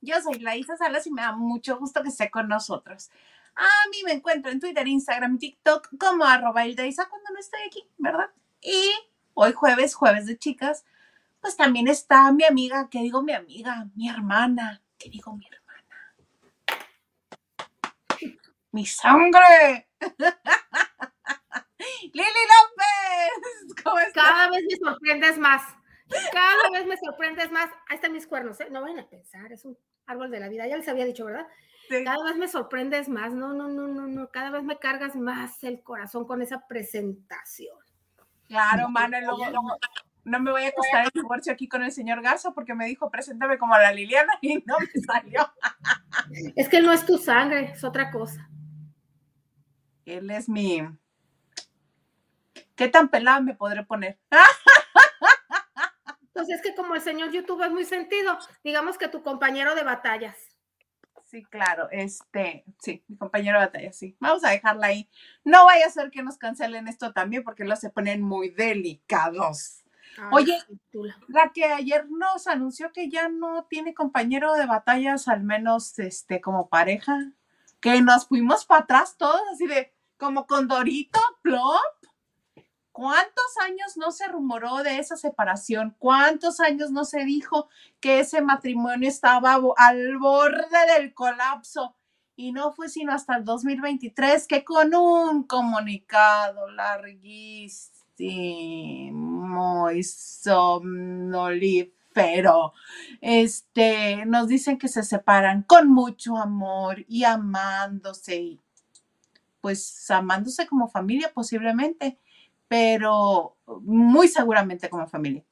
Yo soy Laisa Salas y me da mucho gusto que esté con nosotros. A mí me encuentro en Twitter, Instagram TikTok como arroba cuando no estoy aquí, ¿verdad? Y hoy jueves, jueves de chicas, pues también está mi amiga, ¿qué digo mi amiga? Mi hermana, ¿qué digo mi hermana? ¡Mi sangre! Lili López, ¿cómo estás? Cada vez me sorprendes más. Cada vez me sorprendes más. Ahí están mis cuernos, ¿eh? No vayan a pensar, es un árbol de la vida. Ya les había dicho, ¿verdad? Cada vez me sorprendes más. No, no, no, no, no. Cada vez me cargas más el corazón con esa presentación. Claro, mano, no me voy a acostar el divorcio aquí con el señor Garza porque me dijo, preséntame como a la Liliana y no me salió. Es que no es tu sangre, es otra cosa. Él es mi, ¿Qué tan pelada me podré poner? Entonces es que como el señor YouTube es muy sentido, digamos que tu compañero de batallas. Sí, claro, este, sí, mi compañero de batallas, sí. Vamos a dejarla ahí. No vaya a ser que nos cancelen esto también porque los se ponen muy delicados. Oye, la que ayer nos anunció que ya no tiene compañero de batallas, al menos este, como pareja, que nos fuimos para atrás todos, así de como con Dorito, plop. ¿Cuántos años no se rumoró de esa separación? ¿Cuántos años no se dijo que ese matrimonio estaba al borde del colapso? Y no fue sino hasta el 2023 que con un comunicado larguísimo y somnolífero, este, nos dicen que se separan con mucho amor y amándose, pues amándose como familia posiblemente pero muy seguramente como familia.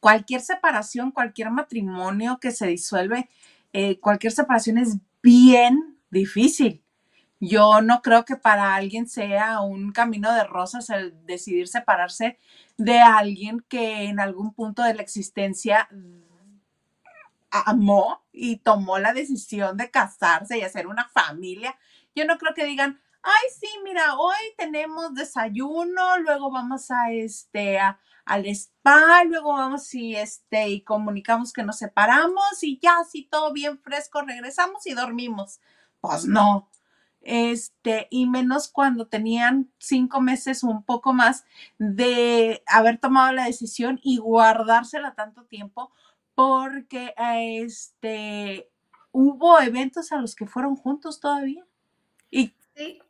Cualquier separación, cualquier matrimonio que se disuelve, eh, cualquier separación es bien difícil. Yo no creo que para alguien sea un camino de rosas el decidir separarse de alguien que en algún punto de la existencia amó y tomó la decisión de casarse y hacer una familia. Yo no creo que digan, ay, sí, mira, hoy tenemos desayuno, luego vamos a este, al spa, luego vamos y este, y comunicamos que nos separamos y ya, así todo bien fresco, regresamos y dormimos. Pues no. Este, y menos cuando tenían cinco meses o un poco más de haber tomado la decisión y guardársela tanto tiempo, porque este, hubo eventos a los que fueron juntos todavía. Y sí.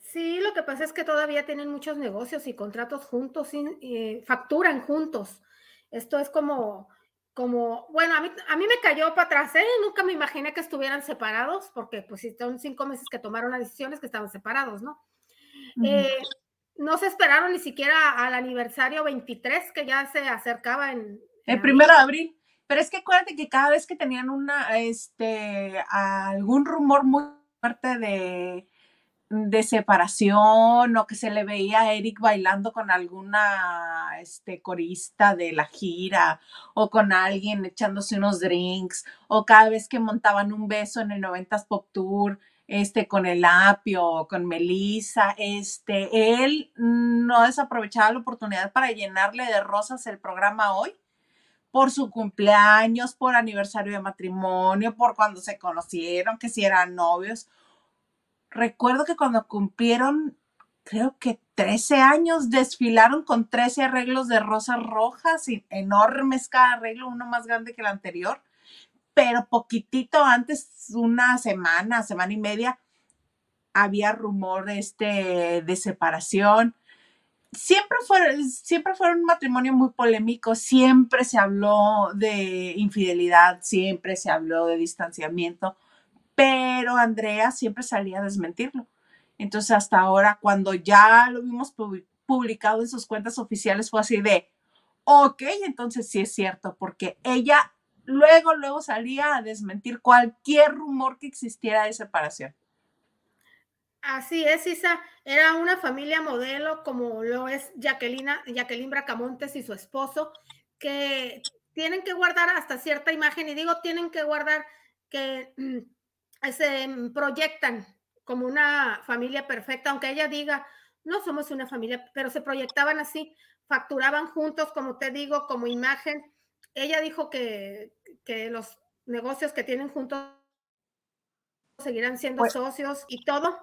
Sí, lo que pasa es que todavía tienen muchos negocios y contratos juntos, y, eh, facturan juntos. Esto es como, como, bueno, a mí, a mí me cayó para atrás, ¿eh? Nunca me imaginé que estuvieran separados, porque pues son cinco meses que tomaron las decisiones que estaban separados, ¿no? Eh, no se esperaron ni siquiera al aniversario 23 que ya se acercaba en... El primero de abril. Pero es que acuérdate que cada vez que tenían una, este, algún rumor muy fuerte de de separación o que se le veía a Eric bailando con alguna este, corista de la gira o con alguien echándose unos drinks o cada vez que montaban un beso en el 90s Pop Tour este, con el apio o con Melissa, este, él no desaprovechaba la oportunidad para llenarle de rosas el programa hoy por su cumpleaños, por aniversario de matrimonio, por cuando se conocieron, que si eran novios recuerdo que cuando cumplieron, creo que 13 años, desfilaron con 13 arreglos de rosas rojas, enormes cada arreglo, uno más grande que el anterior, pero poquitito antes, una semana, semana y media, había rumor este, de separación. Siempre fueron, siempre un matrimonio muy polémico, siempre se habló de infidelidad, siempre se habló de distanciamiento pero Andrea siempre salía a desmentirlo. Entonces hasta ahora, cuando ya lo vimos publicado en sus cuentas oficiales, fue así de, ok, entonces sí es cierto, porque ella luego, luego salía a desmentir cualquier rumor que existiera de separación. Así es, Isa. Era una familia modelo como lo es Jacqueline, Jacqueline Bracamontes y su esposo, que tienen que guardar hasta cierta imagen, y digo tienen que guardar que se proyectan como una familia perfecta, aunque ella diga, no somos una familia, pero se proyectaban así, facturaban juntos, como te digo, como imagen. Ella dijo que, que los negocios que tienen juntos seguirán siendo pues socios y todo.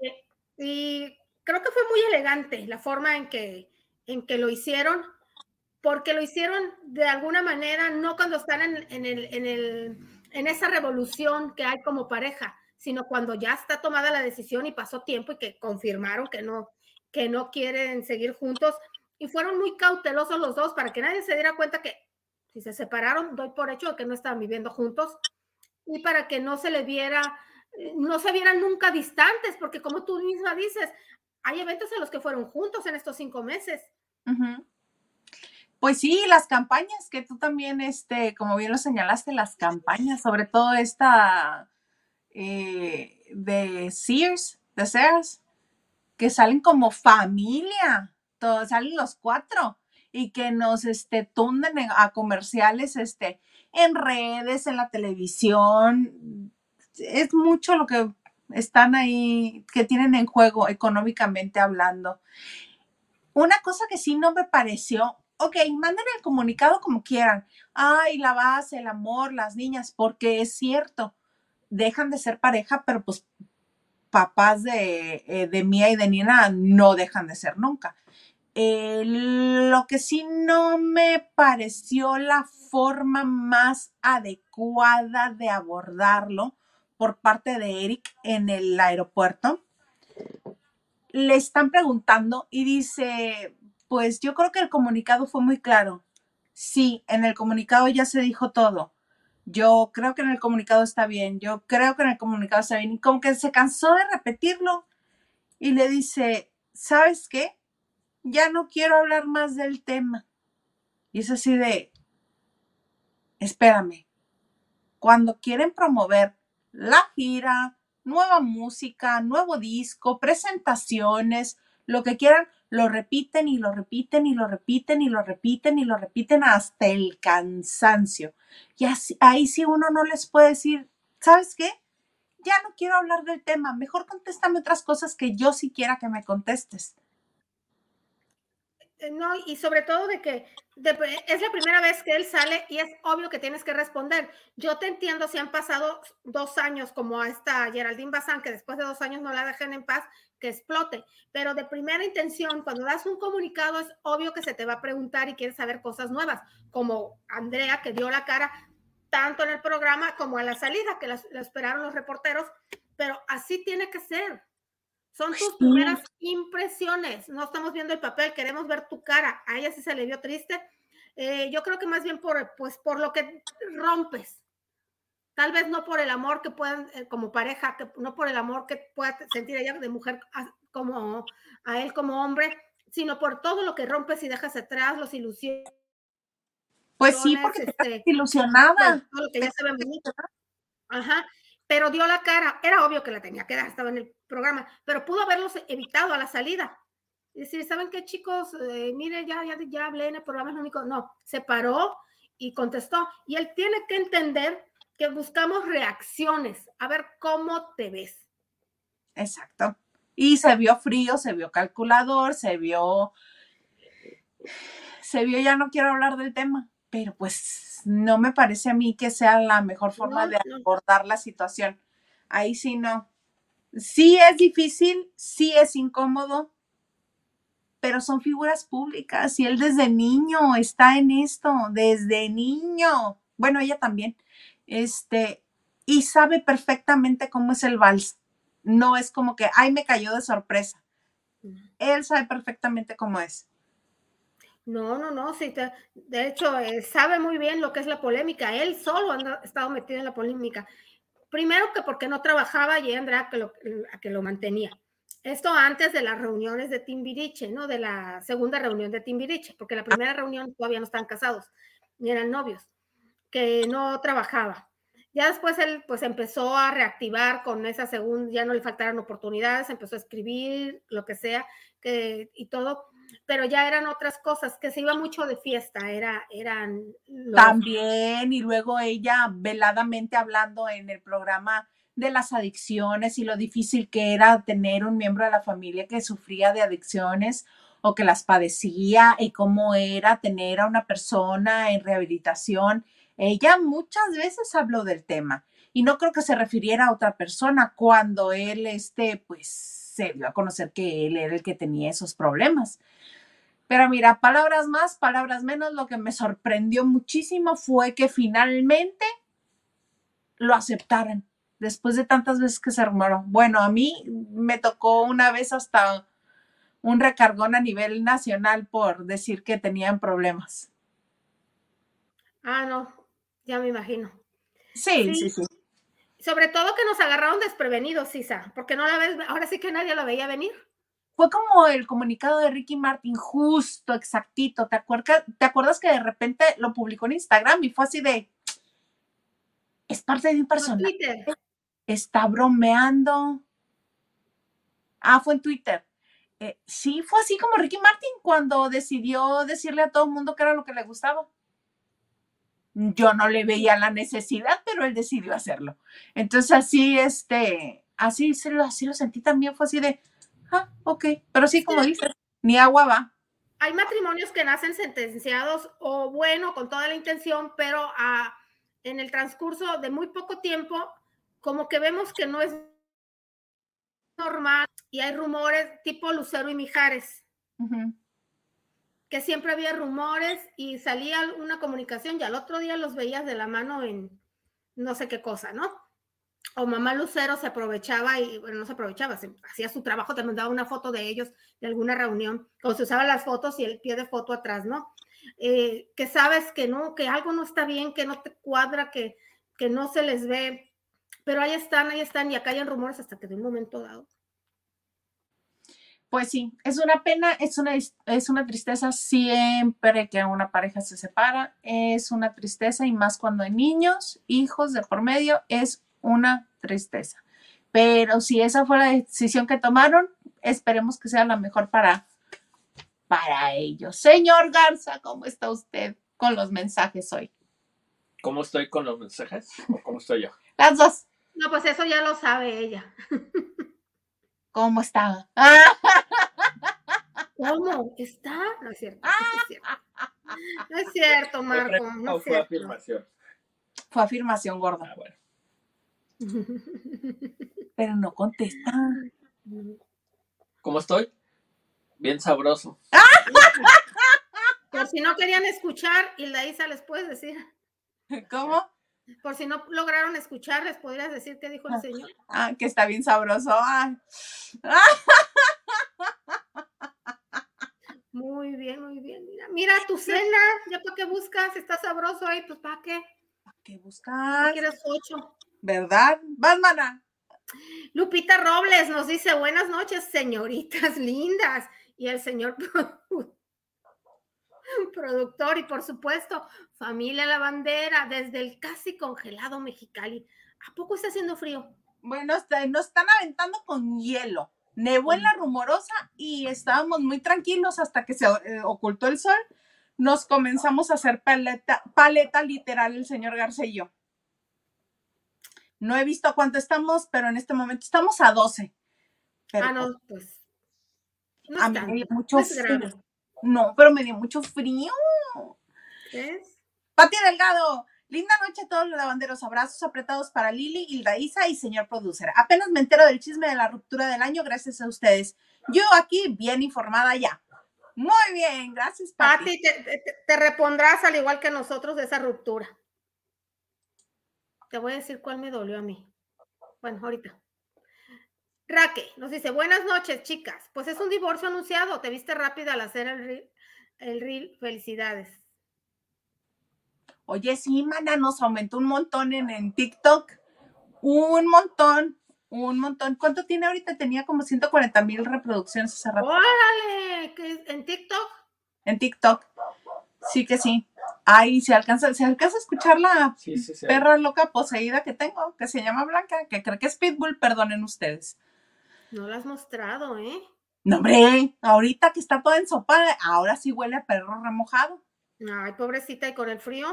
Eh, y creo que fue muy elegante la forma en que, en que lo hicieron, porque lo hicieron de alguna manera, no cuando están en, en, el, en, el, en esa revolución que hay como pareja, sino cuando ya está tomada la decisión y pasó tiempo y que confirmaron que no, que no quieren seguir juntos. Y fueron muy cautelosos los dos para que nadie se diera cuenta que si se separaron, doy por hecho de que no estaban viviendo juntos y para que no se le viera, no se vieran nunca distantes, porque como tú misma dices, hay eventos en los que fueron juntos en estos cinco meses. Pues sí, las campañas que tú también, este, como bien lo señalaste, las campañas, sobre todo esta eh, de Sears, de Sears, que salen como familia, todos salen los cuatro y que nos este, tunden a comerciales este, en redes, en la televisión. Es mucho lo que están ahí, que tienen en juego económicamente hablando. Una cosa que sí no me pareció, ok, manden el comunicado como quieran. Ay, la base, el amor, las niñas, porque es cierto, dejan de ser pareja, pero pues papás de, eh, de Mía y de Nina no dejan de ser nunca. Eh, lo que sí no me pareció la forma más adecuada de abordarlo por parte de Eric en el aeropuerto. Le están preguntando y dice, pues yo creo que el comunicado fue muy claro. Sí, en el comunicado ya se dijo todo. Yo creo que en el comunicado está bien. Yo creo que en el comunicado está bien. Y como que se cansó de repetirlo y le dice, ¿sabes qué? Ya no quiero hablar más del tema. Y es así de, espérame, cuando quieren promover la gira, nueva música, nuevo disco, presentaciones, lo que quieran, lo repiten y lo repiten y lo repiten y lo repiten y lo repiten hasta el cansancio. Y así, ahí sí uno no les puede decir, ¿sabes qué? Ya no quiero hablar del tema, mejor contéstame otras cosas que yo sí quiera que me contestes. Eh, no, y sobre todo de que es la primera vez que él sale y es obvio que tienes que responder. Yo te entiendo si han pasado dos años como a esta Geraldine Bazán, que después de dos años no la dejen en paz, que explote, pero de primera intención, cuando das un comunicado, es obvio que se te va a preguntar y quieres saber cosas nuevas, como Andrea, que dio la cara tanto en el programa como a la salida, que la, esperaron los reporteros, pero así tiene que ser. Son tus primeras impresiones. No estamos viendo el papel, queremos ver tu cara. A ella sí se le vio triste. Eh, yo creo que más bien por, pues, por lo que rompes. Tal vez no por el amor que puedan, eh, como pareja, que, no por el amor que pueda sentir ella de mujer como a él como hombre, sino por todo lo que rompes y dejas atrás, los ilusiones. Pues sí, porque este, ilusionada. todo lo que ya se ve bonito. Ajá pero dio la cara. Era obvio que la tenía que dar, estaba en el programa, pero pudo haberlos evitado a la salida. Y decir, ¿saben qué, chicos? Eh, mire, ya, ya, ya hablé en el programa, es lo único. No, se paró y contestó. Y él tiene que entender que buscamos reacciones, a ver cómo te ves. Exacto. Y se vio frío, se vio calculador, se vio, se vio, ya no quiero hablar del tema, pero pues no me parece a mí que sea la mejor forma de abordar la situación. Ahí sí no. Sí es difícil, sí es incómodo, pero son figuras públicas y él desde niño está en esto, desde niño. Bueno, ella también. Este, y sabe perfectamente cómo es el vals. No es como que, ay, me cayó de sorpresa. Él sabe perfectamente cómo es. No, no, no, sí, de hecho, eh, sabe muy bien lo que es la polémica. Él solo ha estado metido en la polémica. Primero que porque no trabajaba y Andrea que lo, a que lo mantenía. Esto antes de las reuniones de Timbiriche, ¿no? De la segunda reunión de Timbiriche, porque la primera reunión todavía no están casados, ni eran novios, que no trabajaba. Ya después él pues empezó a reactivar con esa segunda, ya no le faltaron oportunidades, empezó a escribir, lo que sea, que, y todo, pero ya eran otras cosas, que se iba mucho de fiesta, era, eran... También, y luego ella veladamente hablando en el programa de las adicciones y lo difícil que era tener un miembro de la familia que sufría de adicciones o que las padecía y cómo era tener a una persona en rehabilitación. Ella muchas veces habló del tema y no creo que se refiriera a otra persona cuando él, este, pues, se dio a conocer que él era el que tenía esos problemas. Pero mira, palabras más, palabras menos, lo que me sorprendió muchísimo fue que finalmente lo aceptaran después de tantas veces que se rumoró. Bueno, a mí me tocó una vez hasta un recargón a nivel nacional por decir que tenían problemas. Ah, no, ya me imagino. Sí, sí, sí, Sobre todo que nos agarraron desprevenidos, Sisa, porque no la ves, ahora sí que nadie lo veía venir. Fue como el comunicado de Ricky Martin, justo, exactito. ¿Te acuerdas, ¿Te acuerdas que de repente lo publicó en Instagram y fue así de, es parte de un personaje? Está bromeando. Ah, fue en Twitter. Eh, sí, fue así como Ricky Martin cuando decidió decirle a todo el mundo que era lo que le gustaba. Yo no le veía la necesidad, pero él decidió hacerlo. Entonces así, este, así, se lo, así lo sentí también, fue así de, ah, ok, pero sí, como dices, ni agua va. Hay matrimonios que nacen sentenciados o bueno, con toda la intención, pero a, en el transcurso de muy poco tiempo, como que vemos que no es normal y hay rumores tipo Lucero y Mijares. Que siempre había rumores y salía una comunicación y al otro día los veías de la mano en no sé qué cosa, ¿no? O mamá Lucero se aprovechaba y, bueno, no se aprovechaba, hacía su trabajo, te mandaba una foto de ellos de alguna reunión, o se usaban las fotos y el pie de foto atrás, ¿no? Eh, que sabes que no, que algo no está bien, que no te cuadra, que, que no se les ve, pero ahí están, ahí están, y acá hay rumores hasta que de un momento dado pues sí, es una pena, es una, es una tristeza siempre que una pareja se separa, es una tristeza y más cuando hay niños, hijos de por medio, es una tristeza. Pero si esa fue la decisión que tomaron, esperemos que sea la mejor para, para ellos. Señor Garza, ¿cómo está usted con los mensajes hoy? ¿Cómo estoy con los mensajes o cómo estoy yo? Las dos. No, pues eso ya lo sabe ella. ¿Cómo está? ¿Cómo? ¿Está? No es cierto. No es cierto, Marco. No fue afirmación. Fue afirmación gorda. Ah, bueno. Pero no contesta. ¿Cómo estoy? Bien sabroso. Por si no querían escuchar, Hilda Isa, ¿les puedes decir? ¿Cómo? Por si no lograron escuchar, ¿les podrías decir qué dijo el Señor? Ah, que está bien sabroso. Muy bien, muy bien. Mira, mira tu cena, ya para qué buscas, está sabroso ahí, pues para qué. ¿Para qué buscas? quieres ocho. ¿Verdad? Vas, Lupita Robles nos dice, buenas noches, señoritas lindas. Y el señor productor y por supuesto, familia La Bandera, desde el casi congelado Mexicali. ¿A poco está haciendo frío? Bueno, nos están aventando con hielo. Nevó en la rumorosa y estábamos muy tranquilos hasta que se eh, ocultó el sol. Nos comenzamos a hacer paleta, paleta literal el señor García y yo. No he visto cuánto estamos, pero en este momento estamos a 12. ah, no, pues. No a mí mucho frío. No, pero me dio mucho frío. ¿Qué Pati Delgado, linda noche a todos los lavanderos. Abrazos apretados para Lili, Hilda Isa y señor producer. Apenas me entero del chisme de la ruptura del año gracias a ustedes. Yo aquí bien informada ya. Muy bien, gracias, Pati. te, te repondrás al igual que nosotros de esa ruptura. Te voy a decir cuál me dolió a mí. Bueno, ahorita. Raque nos dice, buenas noches, chicas. Pues es un divorcio anunciado. Te viste rápido al hacer el reel. El reel. Felicidades. Oye, sí, mana, nos aumentó un montón en, en TikTok. Un montón, un montón. ¿Cuánto tiene ahorita? Tenía como 140 mil reproducciones hace rato. ¡Órale! ¿En TikTok? En TikTok. Sí que sí. Ay, se alcanza, se alcanza a escuchar la perra loca poseída que tengo, que se llama Blanca, que creo que es Pitbull, perdonen ustedes. No la has mostrado, ¿eh? No, hombre, ahorita que está toda ensopada, ahora sí huele a perro remojado. Ay, pobrecita, ¿y con el frío?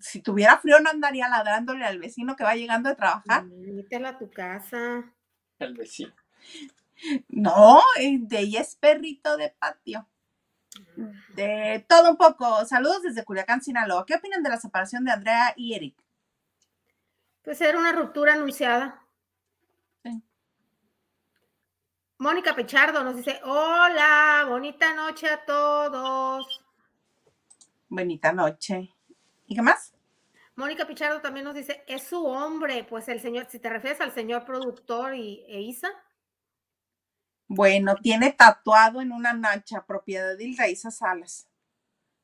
si tuviera frío no andaría ladrándole al vecino que va llegando a trabajar. Invítela a tu casa. El vecino. No, de ella es perrito de patio. De todo un poco. Saludos desde Culiacán, Sinaloa. ¿Qué opinan de la separación de Andrea y Eric? Pues era una ruptura anunciada. Mónica Pechardo nos dice, hola, bonita noche a todos. Bonita noche. ¿Y qué más? Mónica Pichardo también nos dice, es su hombre, pues el señor, si te refieres al señor productor y, e Isa. Bueno, tiene tatuado en una nacha propiedad de Isa Salas.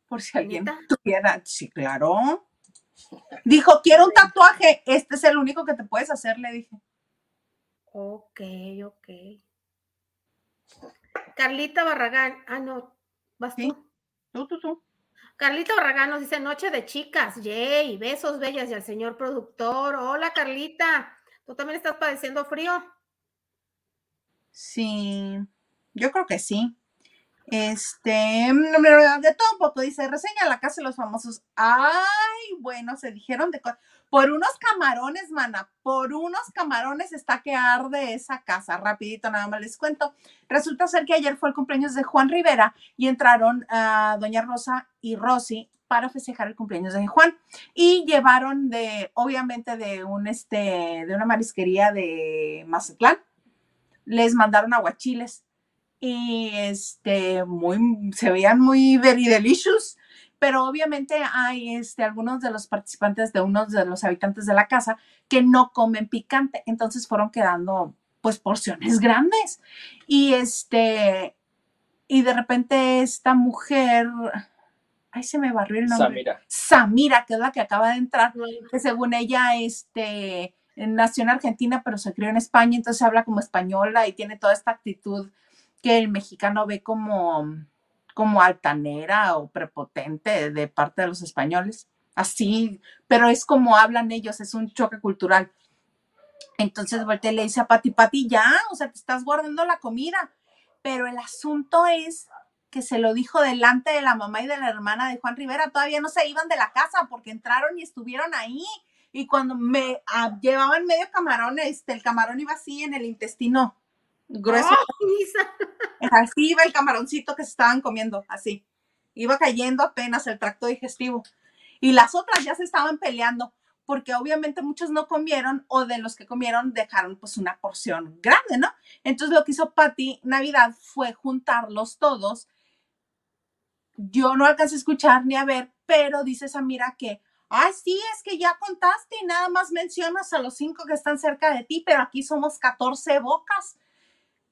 Por si alguien tuviera, sí, claro. Dijo, quiero un tatuaje, este es el único que te puedes hacer, le dije. Ok, ok. Carlita Barragán, ah, no, vas tú. Tú, tú, tú. Carlita Barragán nos dice Noche de chicas, yay, besos bellas y al señor productor. Hola Carlita, ¿tú también estás padeciendo frío? Sí, yo creo que sí. Este, de todo un poco, dice, reseña la casa de los famosos. Ay, bueno, se dijeron de cosas. Por unos camarones, mana, por unos camarones está que arde esa casa. Rapidito, nada más les cuento. Resulta ser que ayer fue el cumpleaños de Juan Rivera y entraron a Doña Rosa y Rosy para festejar el cumpleaños de Juan y llevaron de, obviamente, de un, este, de una marisquería de Mazatlán. Les mandaron aguachiles y este, muy, se veían muy very delicious, pero obviamente hay este, algunos de los participantes de unos de los habitantes de la casa que no comen picante, entonces fueron quedando pues porciones grandes y este, y de repente esta mujer, ay, se me barrió el nombre. Samira. Samira, que es la que acaba de entrar, que según ella, este, nació en Argentina, pero se crió en España, entonces habla como española y tiene toda esta actitud que el mexicano ve como, como altanera o prepotente de parte de los españoles. Así, pero es como hablan ellos, es un choque cultural. Entonces voltea le dice a Pati, Pati, ya, o sea, te estás guardando la comida. Pero el asunto es que se lo dijo delante de la mamá y de la hermana de Juan Rivera, todavía no se iban de la casa porque entraron y estuvieron ahí. Y cuando me ah, llevaban medio camarón, este, el camarón iba así en el intestino grueso. así iba el camaroncito que se estaban comiendo, así. Iba cayendo apenas el tracto digestivo. Y las otras ya se estaban peleando, porque obviamente muchos no comieron o de los que comieron dejaron pues una porción grande, ¿no? Entonces lo que hizo Patty Navidad fue juntarlos todos. Yo no alcancé a escuchar ni a ver, pero dice Samira que, ay, sí, es que ya contaste y nada más mencionas a los cinco que están cerca de ti, pero aquí somos 14 bocas.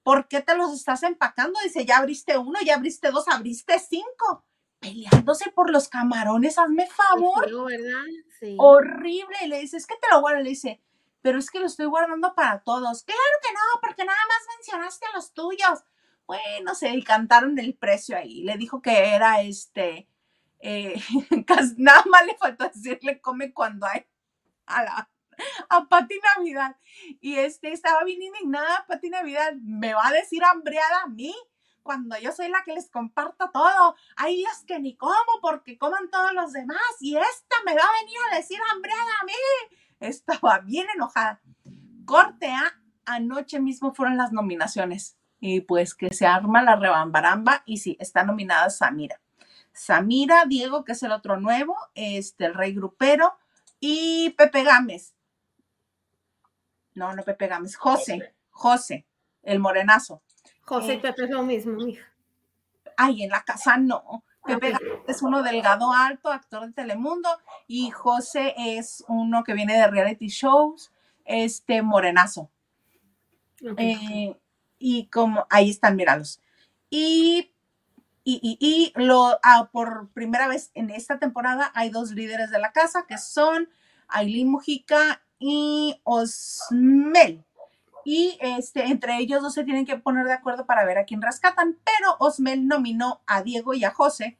¿Por qué te los estás empacando? Dice, ya abriste uno, ya abriste dos, abriste cinco. Peleándose por los camarones, hazme favor. ¿verdad? Sí. Horrible. Y le dice, es que te lo guardo. Le dice, pero es que lo estoy guardando para todos. Claro que no, porque nada más mencionaste a los tuyos. Bueno, se cantaron el precio ahí. Le dijo que era este, eh, nada más le faltó decirle come cuando hay a la a Pati Navidad. Y este estaba bien indignada, Pati Navidad, me va a decir hambreada a mí cuando yo soy la que les comparto todo. Hay días que ni como porque coman todos los demás y esta me va a venir a decir hambreada a mí. Estaba bien enojada. Corte A, anoche mismo fueron las nominaciones y pues que se arma la rebambaramba y sí, está nominada Samira. Samira, Diego, que es el otro nuevo, este, el rey grupero, y Pepe Gámez. No, no Pepe Gámez, José, José, el morenazo. José y eh, Pepe es lo mismo, hija. Ay, en la casa no. Pepe Gámez es uno delgado alto, actor de Telemundo, y José es uno que viene de reality shows, este morenazo. Eh, y como, ahí están, míralos. Y, y, y, lo, ah, por primera vez en esta temporada hay dos líderes de la casa que son Aileen Mujica y Osmel. Y este, entre ellos dos se tienen que poner de acuerdo para ver a quién rescatan, pero Osmel nominó a Diego y a José.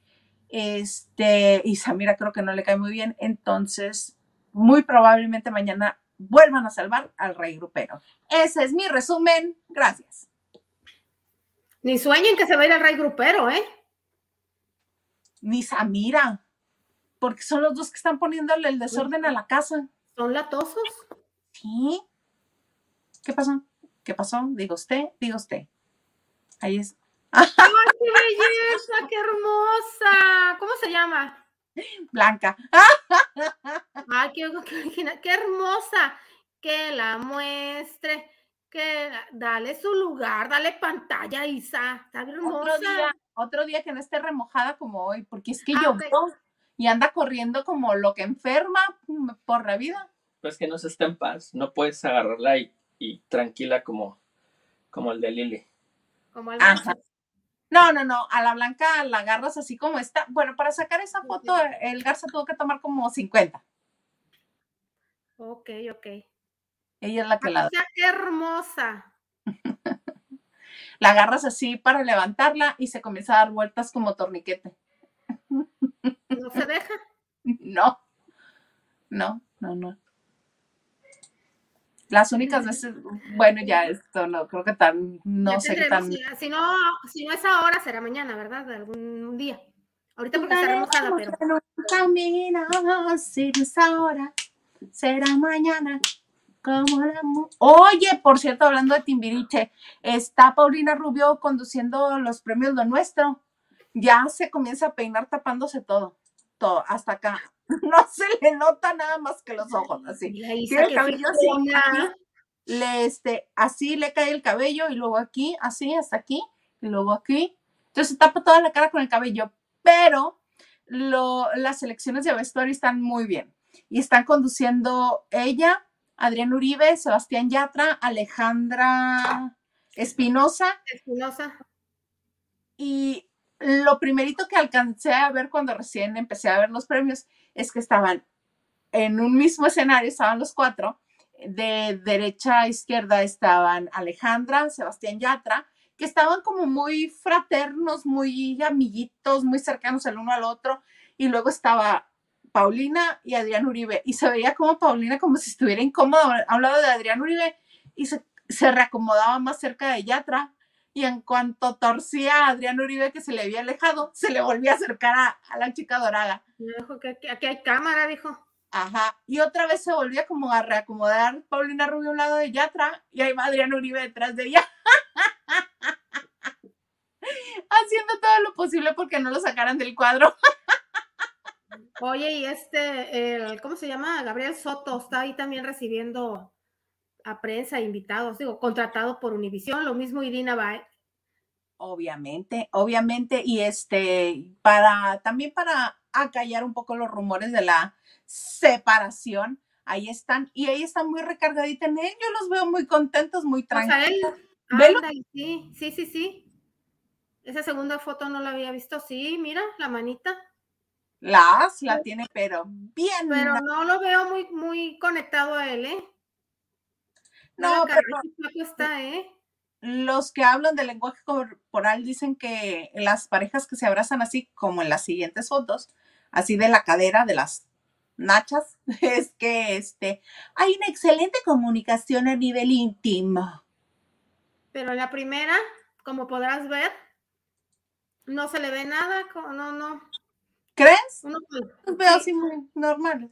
Este, y Samira creo que no le cae muy bien, entonces muy probablemente mañana vuelvan a salvar al rey grupero. Ese es mi resumen. Gracias. Ni sueñen que se va a ir al rey grupero, ¿eh? Ni Samira porque son los dos que están poniéndole el desorden a la casa. ¿Son latosos? Sí. ¿Qué pasó? ¿Qué pasó? Digo usted, digo usted. Ahí es. ¡Ay, qué belleza! ¡Qué hermosa! ¿Cómo se llama? Blanca. ¡Ay, qué, qué, qué hermosa! Que la muestre que dale su lugar, dale pantalla, Isa. Está hermosa. Otro día, otro día que no esté remojada como hoy, porque es que yo ah, y anda corriendo como lo que enferma por la vida. Pues que no se está en paz, no puedes agarrarla y, tranquila como, como el de Lili. Como el No, no, no, a la blanca la agarras así como está. Bueno, para sacar esa foto, el Garza tuvo que tomar como 50. Ok, ok. Ella es la que la. ¡Qué hermosa! la agarras así para levantarla y se comienza a dar vueltas como torniquete. ¿No se deja? No, no, no, no. Las únicas veces, bueno, ya esto no, creo que tan, no sé qué tan. Si, no, si no es ahora, será mañana, ¿verdad? De algún día. Ahorita porque está remojada, pero. Camino, si no es ahora, será mañana. Oye, por cierto, hablando de Timbiriche, está Paulina Rubio conduciendo los premios Lo Nuestro. Ya se comienza a peinar tapándose todo, todo, hasta acá. No se le nota nada más que los ojos, así. Tiene el cabello así, le, este, así le cae el cabello y luego aquí, así, hasta aquí, y luego aquí. Entonces se tapa toda la cara con el cabello, pero las elecciones de vestuario están muy bien y están conduciendo ella, Adrián Uribe, Sebastián Yatra, Alejandra Espinosa. Espinosa. Y lo primerito que alcancé a ver cuando recién empecé a ver los premios es que estaban en un mismo escenario, estaban los cuatro. De derecha a izquierda estaban Alejandra, Sebastián Yatra, que estaban como muy fraternos, muy amiguitos, muy cercanos el uno al otro. Y luego estaba Paulina y Adrián Uribe. Y se veía como Paulina como si estuviera incómoda a lado de Adrián Uribe y se, reacomodaba más cerca de Yatra. Y en cuanto torcía a Adrián Uribe que se le había alejado, se le volvía a acercar a, la chica dorada. Dijo que aquí, hay cámara, dijo. Ajá. Y otra vez se volvía como a reacomodar Paulina Rubio a un lado de Yatra y ahí va Adrián Uribe detrás de ella. Haciendo todo lo posible porque no lo sacaran del cuadro. Oye, y este, el, ¿cómo se llama? Gabriel Soto está ahí también recibiendo a prensa, invitados, digo, contratado por Univisión, lo mismo Irina Bae. Obviamente, obviamente, y este, para, también para acallar un poco los rumores de la separación, ahí están, y ahí están muy recargaditos en él, yo los veo muy contentos, muy tranquilos. sí, sí, sí, sí. Esa segunda foto no la había visto, sí, mira, la manita. Las, la tiene, pero bien. Pero no lo veo muy, muy conectado a él, ¿eh? No, pero está, ¿eh? los que hablan del lenguaje corporal dicen que las parejas que se abrazan así, como en las siguientes fotos, así de la cadera, de las nachas, es que este, hay una excelente comunicación a nivel íntimo. Pero en la primera, como podrás ver, no se le ve nada, no, no. ¿Crees? Uno Los veo así muy normales.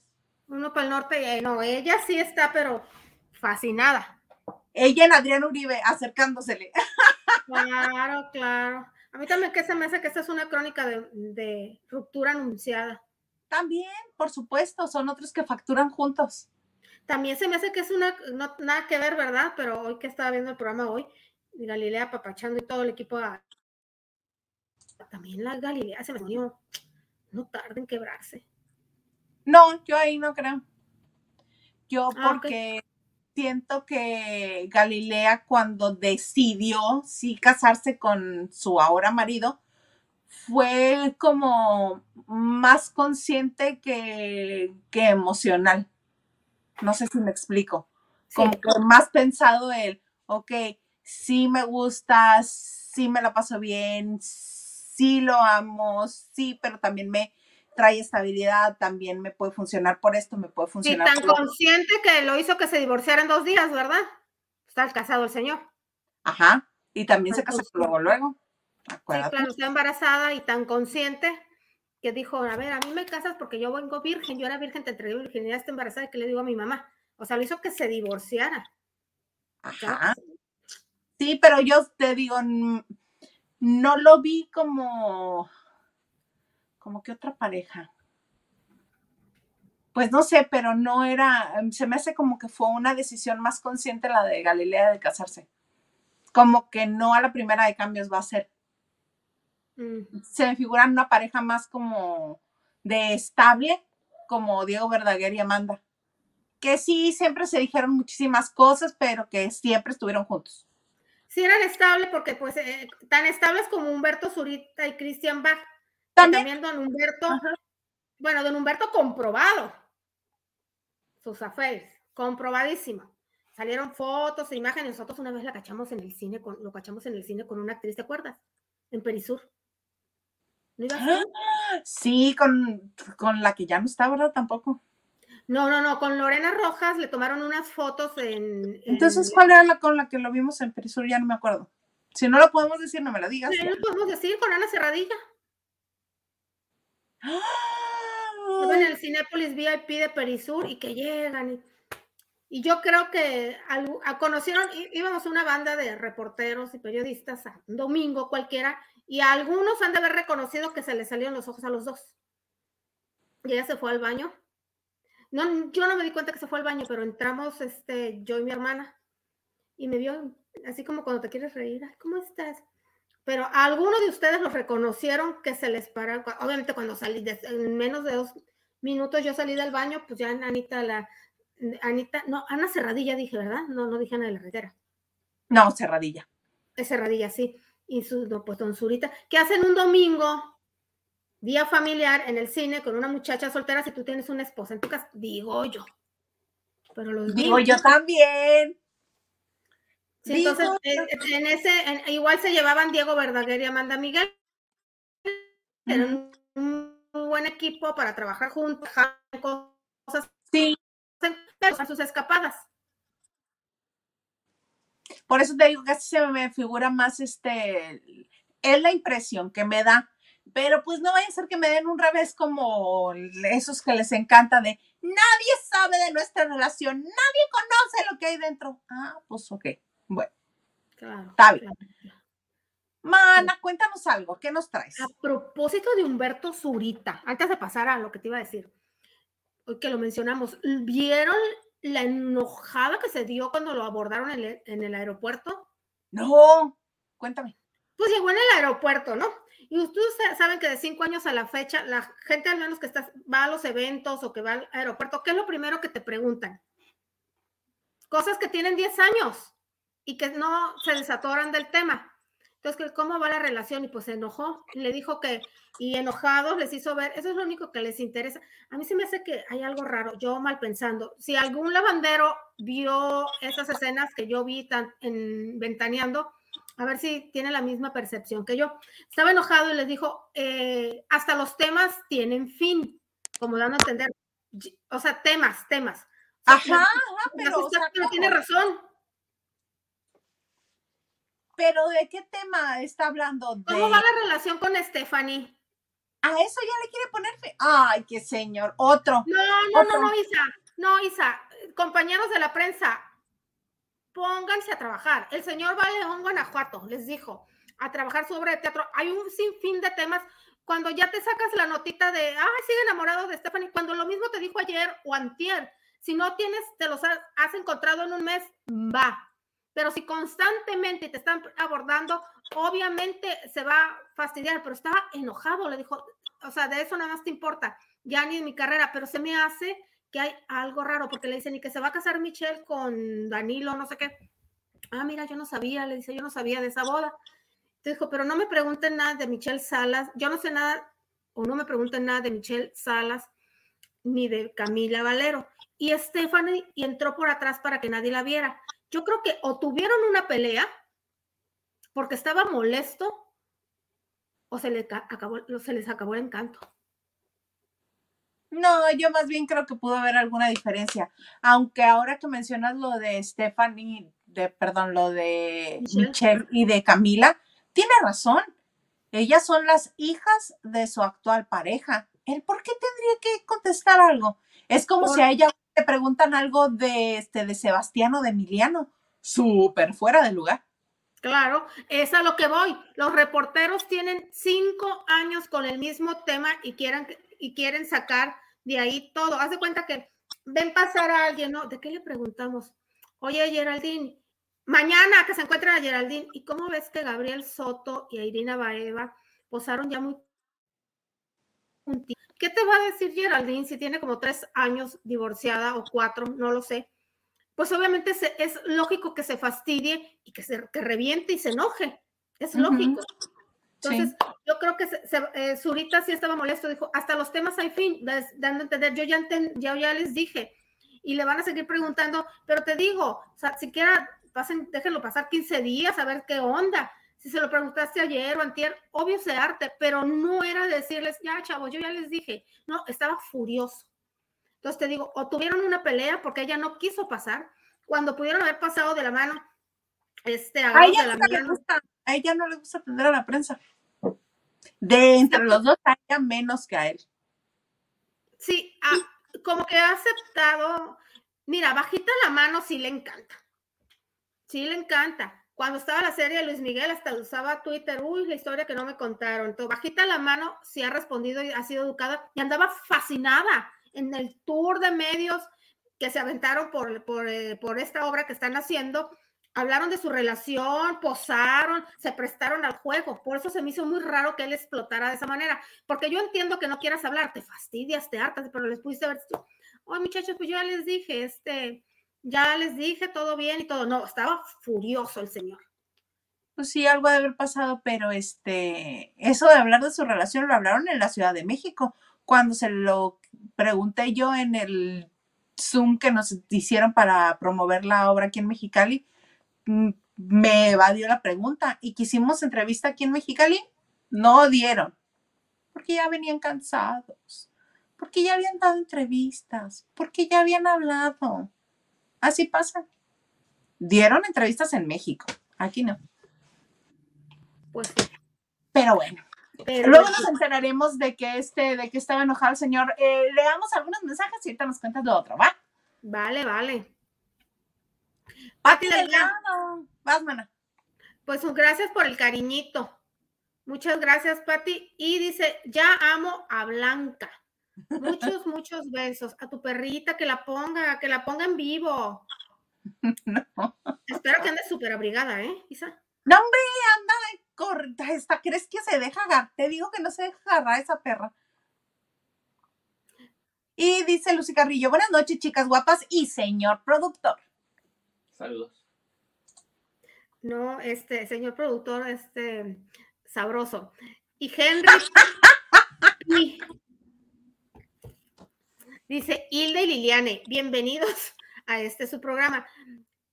Uno para el norte, no, ella sí está, pero fascinada. Ella en Adrián Uribe acercándosele. Claro, claro. A mí también que se me hace que esta es una crónica de, ruptura anunciada. También, por supuesto, son otros que facturan juntos. También se me hace que es una, no, nada que ver, ¿verdad? Pero hoy que estaba viendo el programa hoy, Galilea papachando y todo el equipo, también la Galilea se me unió no tarda en quebrarse. No, yo ahí no creo. Yo ah, porque siento que Galilea cuando decidió sí casarse con su ahora marido, fue como más consciente que, emocional. No sé si me explico. Como que más pensado él, ok, sí me gusta, sí me la paso bien, sí lo amo, sí, pero también me trae estabilidad, también me puede funcionar por esto, me puede funcionar. Sí, tan consciente que lo hizo que se divorciara en dos días, ¿verdad? Está casado el señor. Ajá, y también se casó luego, luego. Acuérdate. Sí, claro, está embarazada y tan consciente que dijo, a ver, a mí me casas porque yo vengo virgen, yo era virgen, te entregué virginidad, está embarazada, y que le digo a mi mamá. O sea, lo hizo que se divorciara. Ajá. Sí, pero yo te digo, no lo vi como, como que otra pareja. Pues no sé, pero no era, se me hace como que fue una decisión más consciente la de Galilea de casarse. Como que no a la primera de cambios va a ser. Mm. Se me figura una pareja más como de estable, como Diego Verdaguer y Amanda. Que sí, siempre se dijeron muchísimas cosas, pero que siempre estuvieron juntos. Sí, eran estables porque, pues, eh, tan estables como Humberto Zurita y Cristian Bach. ¿También? don Humberto, bueno, don Humberto comprobado. Sus affairs, comprobadísimo. Salieron fotos e imágenes. Nosotros una vez la cachamos en el cine, con, lo cachamos en el cine con una actriz, ¿te acuerdas? En Perisur. sí, con, con la que ya no está, ¿verdad? Tampoco. No, no, no, con Lorena Rojas le tomaron unas fotos en... Entonces, ¿cuál era la con la que lo vimos en Perisur? Ya no me acuerdo. Si no lo podemos decir, no me la digas. Sí, lo podemos decir con Ana Cerradilla. ¡Ah! En el Cinépolis VIP de Perisur y que llegan. Y, yo creo que conocieron, íbamos una banda de reporteros y periodistas a domingo cualquiera, y algunos han de haber reconocido que se les salieron los ojos a los dos. Y ella se fue al baño no, yo no me di cuenta que se fue al baño, pero entramos este, yo y mi hermana y me vio así como cuando te quieres reír, ¿cómo estás? Pero algunos de ustedes los reconocieron que se les pararon, obviamente cuando salí, en menos de dos minutos yo salí del baño, pues ya Anita, la, Anita, no, Ana Cerradilla dije, ¿verdad? No, no dije Ana de la Retera. No, Cerradilla. Es Cerradilla, sí. Y su, pues Don Zurita, que hacen un domingo día familiar en el cine con una muchacha soltera si tú tienes una esposa en tu casa, digo yo. Pero los digo yo también. Sí, entonces, eh, en ese, igual se llevaban Diego Verdaguer y Amanda Miguel. Eran un, buen equipo para trabajar juntos, cosas. Sí. Pero sus escapadas. Por eso te digo que así se me figura más este, es la impresión que me da pero pues no vaya a ser que me den un revés como esos que les encanta de nadie sabe de nuestra relación, nadie conoce lo que hay dentro. Ah, pues ok, bueno. Claro, está bien. Mana, cuéntanos algo, ¿qué nos traes? A propósito de Humberto Zurita, antes de pasar a lo que te iba a decir, hoy que lo mencionamos, ¿vieron la enojada que se dio cuando lo abordaron en el aeropuerto? No, cuéntame. Pues llegó en el aeropuerto, ¿no? Y ustedes saben que de cinco años a la fecha, la gente al menos que está, va a los eventos o que va al aeropuerto, ¿qué es lo primero que te preguntan? Cosas que tienen 10 años y que no se desatoran del tema. Entonces, ¿cómo va la relación? Y pues se enojó le dijo que, y enojados les hizo ver, eso es lo único que les interesa. A mí se me hace que hay algo raro, yo mal pensando. Si algún lavandero vio esas escenas que yo vi tan, en Ventaneando, a ver si tiene la misma percepción que yo. Estaba enojado y les dijo, eh, hasta los temas tienen fin, como dando a entender. O sea, temas, temas. ajá, pero, tiene razón. Pero ¿de qué tema está hablando? ¿Cómo va la relación con Stephanie? A eso ya le quiere poner fe. Ay, qué señor. Otro. No, no, no, no, Isa. No, Isa. Compañeros de la prensa, pónganse a trabajar. El señor va a León, Guanajuato, les dijo, a trabajar sobre teatro. Hay un sinfín de temas. Cuando ya te sacas la notita de, ay, sigue enamorado de Stephanie, cuando lo mismo te dijo ayer o antier, si no tienes, te los has, encontrado en un mes, va. Pero si constantemente te están abordando, obviamente se va a fastidiar, pero estaba enojado, le dijo, o sea, de eso nada más te importa, ya ni en mi carrera, pero se me hace que hay algo raro, porque le dicen, y que se va a casar Michelle con Danilo, no sé qué. Ah, mira, yo no sabía, le dice, yo no sabía de esa boda. Te dijo, pero no me pregunten nada de Michelle Salas, yo no sé nada, o no me pregunten nada de Michelle Salas, ni de Camila Valero. Y Stephanie y entró por atrás para que nadie la viera. Yo creo que o tuvieron una pelea porque estaba molesto o se, le acabó, se les acabó el encanto. No, yo más bien creo que pudo haber alguna diferencia. Aunque ahora que mencionas lo de Stephanie, de, perdón, lo de Michelle. y de Camila, tiene razón. Ellas son las hijas de su actual pareja. ¿Él por qué tendría que contestar algo? Es como si a ella le preguntan algo de, este, de Sebastián o de Emiliano. Súper fuera de lugar. Claro, es a lo que voy. Los reporteros tienen cinco años con el mismo tema y quieren, y quieren sacar de ahí todo. Haz de cuenta que ven pasar a alguien, ¿no? ¿De qué le preguntamos? Oye, Geraldine, mañana que se encuentran a Geraldine, ¿y cómo ves que Gabriel Soto y Irina Baeva posaron ya muy ¿Qué te va a decir Geraldine si tiene como tres años divorciada o cuatro? No lo sé. Pues obviamente es lógico que se fastidie y que se que reviente y se enoje. Es lógico. Entonces, yo creo que se, eh, Zurita sí estaba molesto, dijo, hasta los temas hay fin, dando a entender, yo ya, ya, ya les dije, y le van a seguir preguntando, pero te digo, o sea, siquiera pasen, déjenlo pasar 15 días a ver qué onda. Si se lo preguntaste ayer o antier, obvio se arte, pero no era decirles, ya chavos, yo ya les dije, no, estaba furioso. Entonces te digo, o tuvieron una pelea porque ella no quiso pasar, cuando pudieron haber pasado de la mano, este, a ella, no le gusta, a ella no le gusta atender a la prensa. De entre los dos, a ella menos que a él. Sí, como que ha aceptado, mira, bajita la mano sí le encanta. Sí le encanta. Cuando estaba la serie de Luis Miguel, hasta usaba Twitter, uy, la historia que no me contaron. Entonces, bajita la mano, sí ha respondido y ha sido educada y andaba fascinada en el tour de medios que se aventaron por, por, eh, por esta obra que están haciendo, hablaron de su relación, posaron, se prestaron al juego. Por eso se me hizo muy raro que él explotara de esa manera. Porque yo entiendo que no quieras hablar, te fastidias, te hartas, pero les pudiste ver. Oh, muchachos, pues yo ya les dije, este, ya les dije todo bien y todo. No, estaba furioso el señor. Pues sí, algo de haber pasado, pero este, eso de hablar de su relación lo hablaron en la Ciudad de México. Cuando se lo pregunté yo en el Zoom que nos hicieron para promover la obra aquí en Mexicali, mm, me evadió la pregunta y quisimos entrevista aquí en Mexicali, no dieron, porque ya venían cansados, porque ya habían dado entrevistas, porque ya habían hablado. Así pasa. Dieron entrevistas en México, aquí no. Pues Pero bueno. Luego nos enteraremos de que este, de que estaba enojado el señor. Eh, leamos algunos mensajes y ahorita nos cuentas lo otro, ¿va? Vale, vale. Pati Delgado. Vas, mana. Pues gracias por el cariñito. Muchas gracias, Pati. Y dice, ya amo a Blanca. Muchos, muchos besos. A tu perrita que la ponga, que la ponga en vivo. No. Espero que ande súper abrigada, ¿eh, Isa? No, hombre, anda esta, ¿crees que se deja agarrar? Te digo que no se deja agarrar esa perra. Y dice Lucy Carrillo, buenas noches, chicas guapas y señor productor. Saludos. No, este, señor productor, este, sabroso. Y Henry. dice Hilda y Liliane, bienvenidos a este su programa.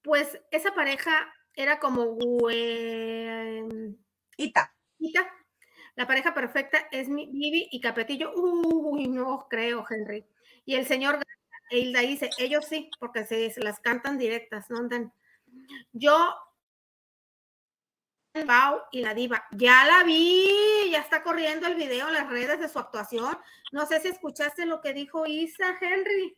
Pues esa pareja era como Ita. Ita. La pareja perfecta es mi Vivi y Capetillo. Uy, no creo, Henry. Y el señor Hilda dice, ellos sí, porque se, las cantan directas, ¿no? Yo, Pau y la diva, ya la vi, ya está corriendo el video en las redes de su actuación. No sé si escuchaste lo que dijo Isa, Henry.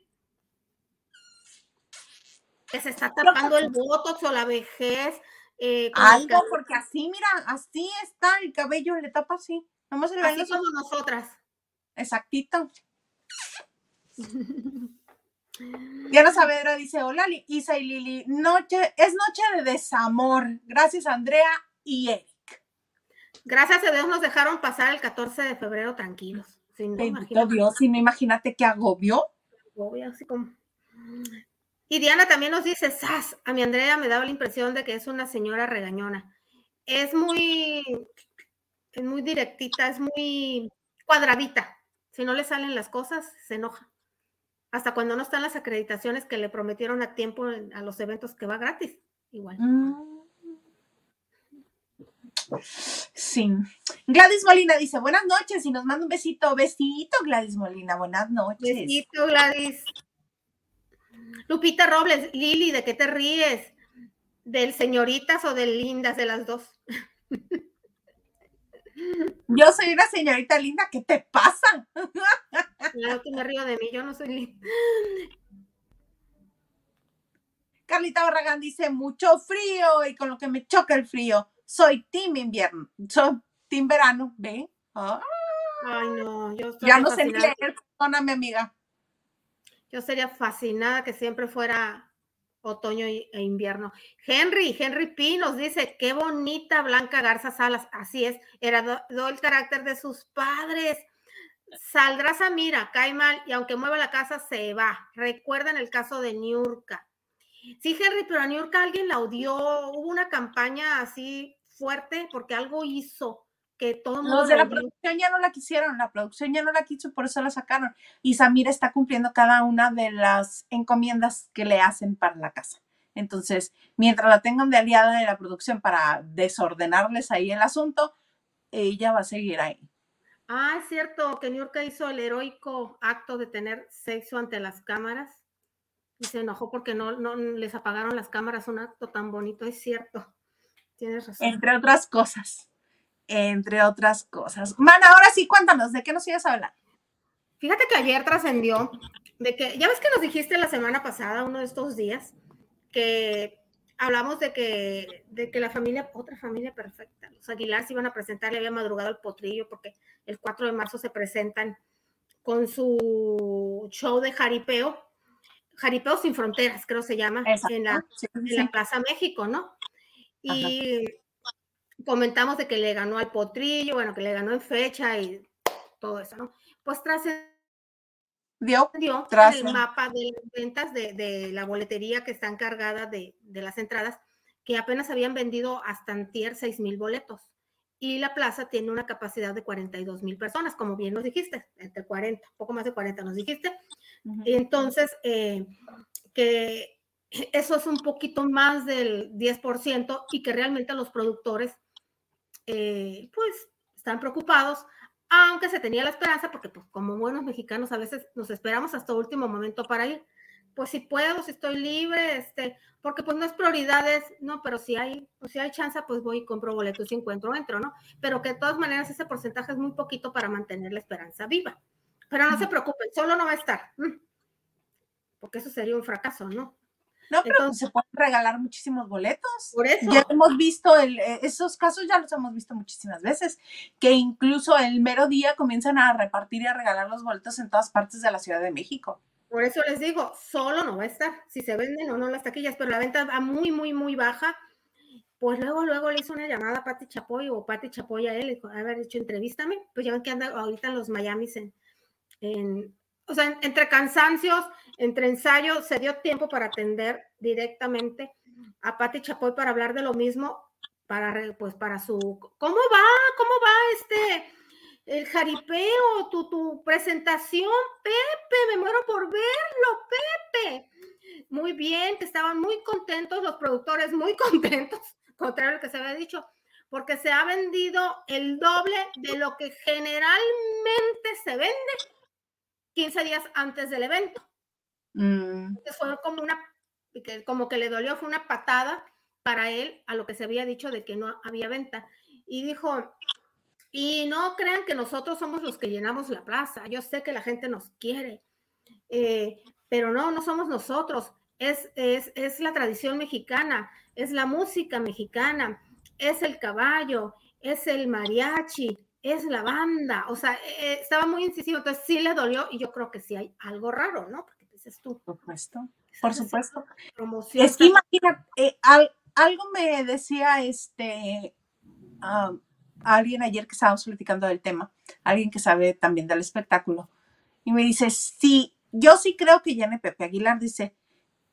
Que se está tapando el botox o la vejez eh, Algo, porque así, mira, así está el cabello, le tapa así. Vamos a así somos nosotras. Exactito. Diana Saavedra dice, hola Isa y Lili, noche, es noche de desamor. Gracias Andrea y Eric. Gracias a Dios nos dejaron pasar el 14 de febrero tranquilos. no, Dios, si no imagínate qué agobió. así como... Y Diana también nos dice, Sas, a mi Andrea me daba la impresión de que es una señora regañona. Es muy, es muy directita, es muy cuadradita. Si no le salen las cosas, se enoja. Hasta cuando no están las acreditaciones que le prometieron a tiempo a los eventos que va gratis, igual. Mm. Sí. Gladys Molina dice, buenas noches y nos manda un besito. Besito, Gladys Molina, buenas noches. Besito, Gladys. Lupita Robles, Lili, ¿de qué te ríes? ¿Del señoritas o del lindas de las dos? Yo soy una señorita linda, ¿qué te pasa? Claro que me río de mí, yo no soy linda. Carlita Barragán dice, mucho frío y con lo que me choca el frío, soy team invierno, soy team verano, ¿ve? Ay, no, yo Ya no sé leer, perdóname, amiga. Yo sería fascinada que siempre fuera otoño e invierno. Henry, Henry P nos dice, qué bonita Blanca Garza Salas. Así es, era el carácter de sus padres. Saldrá Samira, cae mal y aunque mueva la casa se va. Recuerdan el caso de Niurka. Sí, Henry, pero a Niurka alguien la odió. Hubo una campaña así fuerte porque algo hizo que todo Los de la producción ya no la quisieron, la producción ya no la quiso, por eso la sacaron. Y Samira está cumpliendo cada una de las encomiendas que le hacen para la casa. Entonces, mientras la tengan de aliada de la producción para desordenarles ahí el asunto, ella va a seguir ahí. Ah, es cierto que Niurka hizo el heroico acto de tener sexo ante las cámaras y se enojó porque no, no les apagaron las cámaras, un acto tan bonito, es cierto. Tienes razón. Entre otras cosas entre otras cosas. Mana, ahora sí, cuéntanos, ¿de qué nos ibas a hablar? Fíjate que ayer trascendió de que, ya ves que nos dijiste la semana pasada, uno de estos días, que hablamos de que, de que la familia, otra familia perfecta, los Aguilar se iban a presentar, le había madrugado el potrillo porque el 4 de marzo se presentan con su show de jaripeo, jaripeo sin fronteras, creo se llama, en la, en la Plaza México, ¿no? Y comentamos de que le ganó al potrillo, bueno, que le ganó en fecha y todo eso, ¿no? Pues tras dio, el mapa de ventas de, la boletería que está encargada de, de, las entradas, que apenas habían vendido hasta antier 6 mil boletos. Y la plaza tiene una capacidad de 42 mil personas, como bien nos dijiste, entre 40, poco más de 40 nos dijiste. Entonces, eh, que eso es un poquito más del 10% y que realmente los productores eh, pues están preocupados, aunque se tenía la esperanza, porque pues como buenos mexicanos a veces nos esperamos hasta último momento para ir. Pues si puedo, si estoy libre, este, porque pues no es prioridades, no, pero si hay, pues si hay chance, pues voy y compro boletos y encuentro, entro, ¿no? Pero que de todas maneras ese porcentaje es muy poquito para mantener la esperanza viva. Pero no se preocupen, solo no va a estar, porque eso sería un fracaso, ¿no? No, pero se pueden regalar muchísimos boletos. Por eso. Ya hemos visto el, eh, esos casos, ya los hemos visto muchísimas veces, que incluso el mero día comienzan a repartir y a regalar los boletos en todas partes de la Ciudad de México. Por eso les digo, solo no va a estar. Si se venden o no las taquillas, pero la venta va muy, muy, muy baja. Pues luego, luego le hizo una llamada a Pati Chapoy o Pati Chapoy a él, haber dicho, entrevístame. Pues ya ven que anda ahorita en los Miamis en, en o sea, entre cansancios, entre ensayos, se dio tiempo para atender directamente a Pati Chapoy para hablar de lo mismo, para, pues, para su, ¿cómo va? ¿Cómo va este, el jaripeo, tu, tu presentación, Pepe? Me muero por verlo, Pepe. Muy bien, que estaban muy contentos los productores, muy contentos, contrario a lo que se había dicho, porque se ha vendido el doble de lo que generalmente se vende 15 días antes del evento. Mm. Fue como una, como que le dolió, fue una patada para él a lo que se había dicho de que no había venta. Y dijo, y no crean que nosotros somos los que llenamos la plaza. Yo sé que la gente nos quiere, eh, pero no, no somos nosotros. Es, es, es la tradición mexicana, es la música mexicana, es el caballo, es el mariachi, es la banda, o sea, eh, estaba muy incisivo, entonces sí le dolió y yo creo que sí hay algo raro, ¿no? Porque dices tú. Por supuesto, por supuesto. Es que imagínate, eh, algo me decía este alguien ayer que estábamos platicando del tema, alguien que sabe también del espectáculo, y me dice, sí, yo sí creo que Yane Pepe Aguilar dice,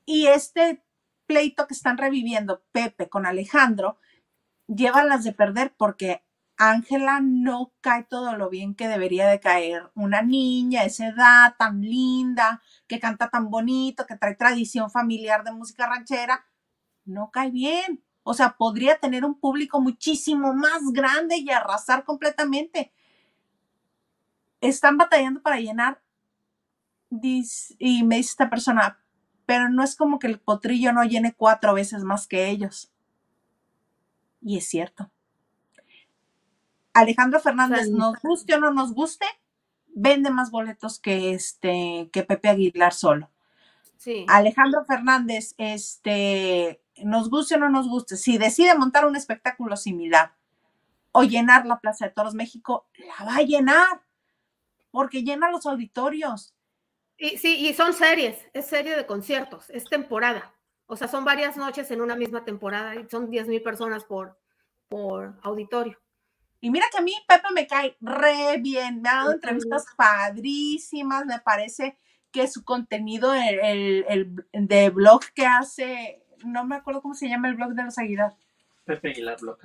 y este pleito que están reviviendo Pepe con Alejandro, lleva las de perder porque Ángela no cae todo lo bien que debería de caer. Una niña, esa edad tan linda, que canta tan bonito, que trae tradición familiar de música ranchera, no cae bien. O sea, podría tener un público muchísimo más grande y arrasar completamente. Están batallando para llenar. Y me dice esta persona, pero no es como que el potrillo no llene cuatro veces más que ellos. Y es cierto Alejandro Fernández, nos guste o no nos guste, vende más boletos que este que Pepe Aguilar solo. Sí. Alejandro Fernández, este, nos guste o no nos guste, si decide montar un espectáculo similar o llenar la Plaza de Toros México, la va a llenar, porque llena los auditorios. Y, sí, y son series, es serie de conciertos, es temporada. O sea, son varias noches en una misma temporada y son 10 mil personas por, por auditorio. Y mira que a mí Pepe me cae re bien, me ha dado entrevistas padrísimas, me parece que su contenido, el, el, de blog que hace, no me acuerdo cómo se llama el blog de los Aguilar. Pepe Aguilar Blog.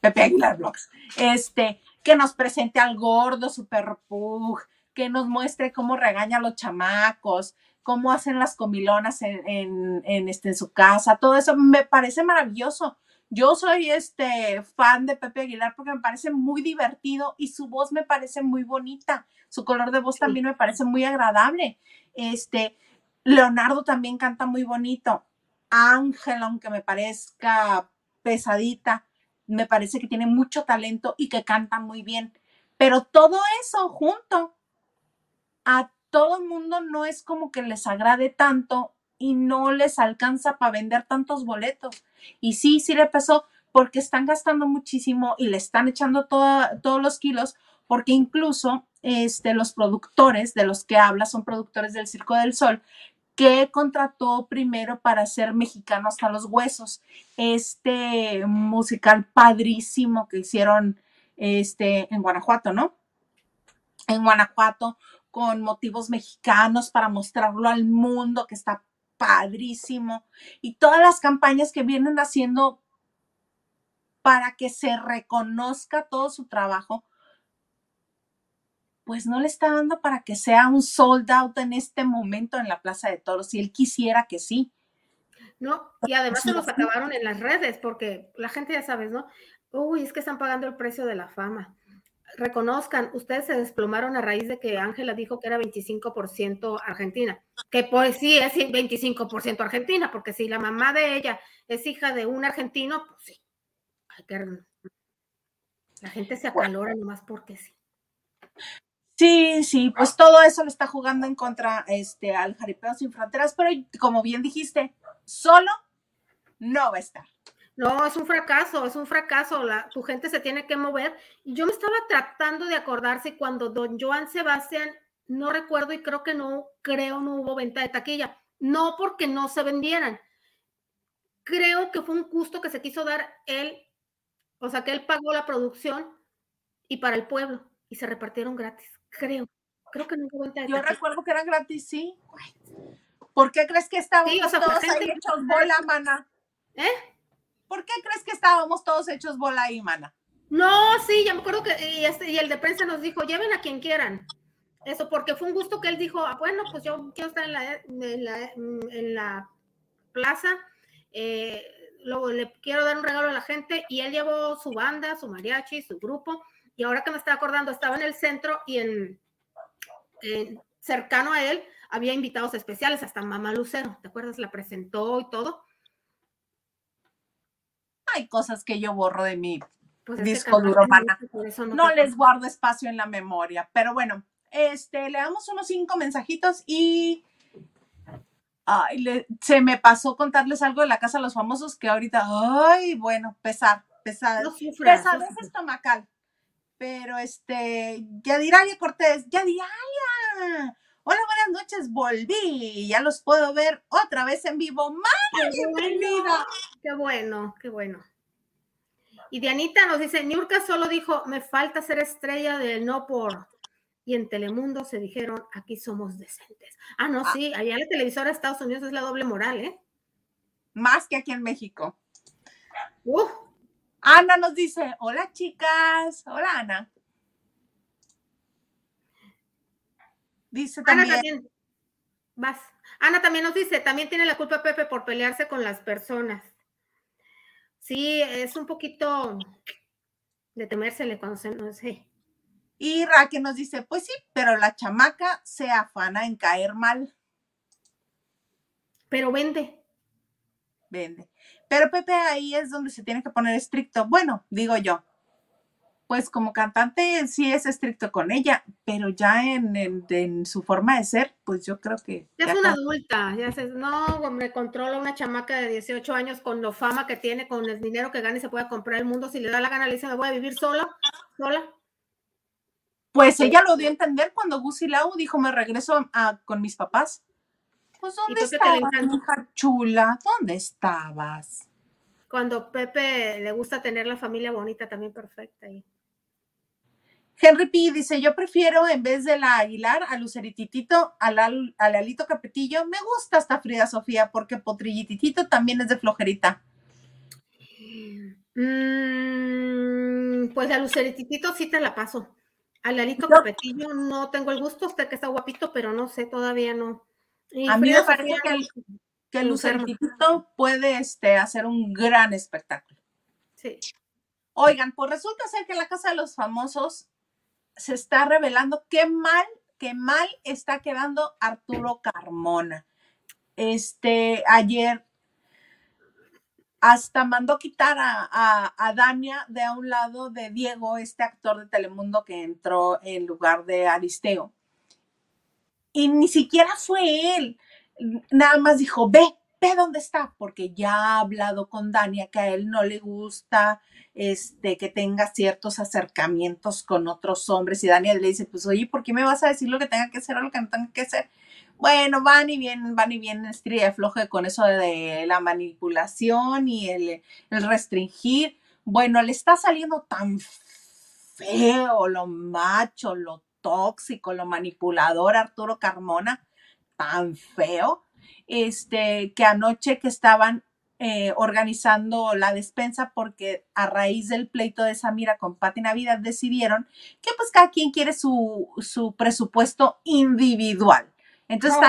Pepe Aguilar Blogs. Este, que nos presente al gordo Super Pug, que nos muestre cómo regaña a los chamacos, cómo hacen las comilonas en, en, este, en su casa, todo eso me parece maravilloso. Yo soy este fan de Pepe Aguilar porque me parece muy divertido y su voz me parece muy bonita. Su color de voz también me parece muy agradable. Este, Leonardo también canta muy bonito. Ángel, aunque me parezca pesadita, me parece que tiene mucho talento y que canta muy bien. Pero todo eso junto a todo el mundo no es como que les agrade tanto y no les alcanza para vender tantos boletos. Y sí, sí le pasó porque están gastando muchísimo y le están echando todos los kilos, porque incluso este, los productores de los que habla son productores del Circo del Sol, que contrató primero para ser mexicano hasta los huesos. Este musical padrísimo que hicieron este, en Guanajuato, ¿no? En Guanajuato, con motivos mexicanos para mostrarlo al mundo, que está padrísimo. Y todas las campañas que vienen haciendo para que se reconozca todo su trabajo, pues no le está dando para que sea un sold out en este momento en la Plaza de Toros, si él quisiera que sí. No, y además se los acabaron en las redes, porque la gente ya sabes, ¿no? Uy, es que están pagando el precio de la fama reconozcan, ustedes se desplomaron a raíz de que Ángela dijo que era 25% argentina, que pues sí es 25% argentina, porque si la mamá de ella es hija de un argentino, pues sí. La gente se acalora nomás porque sí. Sí, sí, pues todo eso le está jugando en contra este, al Jaripeo Sin Fronteras, pero como bien dijiste, solo no va a estar. No, es un fracaso, es un fracaso. La, tu gente se tiene que mover. Y yo me estaba tratando de acordarse cuando don Joan Sebastián, no recuerdo y creo que no, creo no hubo venta de taquilla. No porque no se vendieran. Creo que fue un gusto que se quiso dar él, o sea, que él pagó la producción y para el pueblo y se repartieron gratis. Creo, creo que no hubo venta de Yo recuerdo que eran gratis, sí. ¿Por qué crees que estábamos todos ahí hechos bola, mana? ¿Eh? ¿Por qué crees que estábamos todos hechos bola ahí, mana? No, sí, ya me acuerdo que y, este, y el de prensa nos dijo, lleven a quien quieran. Eso, porque fue un gusto que él dijo, ah, bueno, pues yo quiero estar en la, en la, plaza, eh, luego le quiero dar un regalo a la gente, y él llevó su banda, su mariachi, su grupo, y ahora que me estaba acordando, estaba en el centro y en, en cercano a él había invitados especiales, hasta Mamá Lucero, ¿te acuerdas? La presentó y todo hay cosas que yo borro de mi pues disco duro, No, les guardo espacio en la memoria, pero bueno, este, le damos unos cinco mensajitos y se me pasó contarles algo de la casa de los famosos que ahorita, ay, bueno, pesar, pesar, pesar es estomacal. Pero este, Yadiralia Cortés, Yadiralia, hola, buenas noches, volví, ya los puedo ver otra vez en vivo. ¡Mana, bienvenida! Qué bueno, qué bueno. Y Dianita nos dice, Niurka solo dijo, me falta ser estrella del no por. Y en Telemundo se dijeron, aquí somos decentes. Ah, no, ah. sí, allá en la televisora de Estados Unidos es la doble moral, ¿eh? Más que aquí en México. Ana nos dice, hola chicas, hola Ana. Dice también. Ana también, vas. Ana también nos dice, también tiene la culpa Pepe por pelearse con las personas. Sí, es un poquito de temérsele cuando se no sé. Y Raquel nos dice, pues sí, pero la chamaca se afana en caer mal. Pero vende. Vende. Pero Pepe ahí es donde se tiene que poner estricto. Bueno, digo yo. Pues como cantante sí es estricto con ella, pero ya en, su forma de ser, pues yo creo que... Ya es una adulta, ya se, no, me controla una chamaca de 18 años con lo fama que tiene, con el dinero que gana y se puede comprar el mundo, si le da la gana le dice, me voy a vivir sola, sola. Pues ella lo dio a entender cuando Gusi Lau dijo, me regreso a, con mis papás. Pues ¿dónde estabas, hija chula? ¿Dónde estabas? Cuando Pepe le gusta tener la familia bonita, también perfecta ahí. Henry P. dice, yo prefiero en vez de la Aguilar a Lucerititito, al, al, Alito Capetillo. Me gusta esta Frida Sofía porque Potrillititito también es de flojerita. Mm, pues la Lucerititito sí te la paso. Al Alito Capetillo no tengo el gusto, usted que está guapito, pero no sé, todavía no. a mí me parece que el, que Lucerititito puede este, hacer un gran espectáculo. Sí. Oigan, pues resulta ser que la Casa de los Famosos se está revelando qué mal, qué mal está quedando Arturo Carmona. Este, ayer hasta mandó quitar a, a, Dania de a un lado de Diego, este actor de Telemundo que entró en lugar de Aristeo. Y ni siquiera fue él, nada más dijo, ve, ve dónde está, porque ya ha hablado con Dania que a él no le gusta este, que tenga ciertos acercamientos con otros hombres. Y Daniel le dice, pues oye, ¿por qué me vas a decir lo que tenga que hacer o lo que no tenga que hacer? Bueno, van y vienen, van y vienen, estrella floje con eso de la manipulación y el, el restringir. Bueno, le está saliendo tan feo lo macho, lo tóxico, lo manipulador Arturo Carmona, tan feo, este, que anoche que estaban eh, organizando la despensa porque a raíz del pleito de Samira con Pati Navidad decidieron que pues cada quien quiere su, su presupuesto individual. Entonces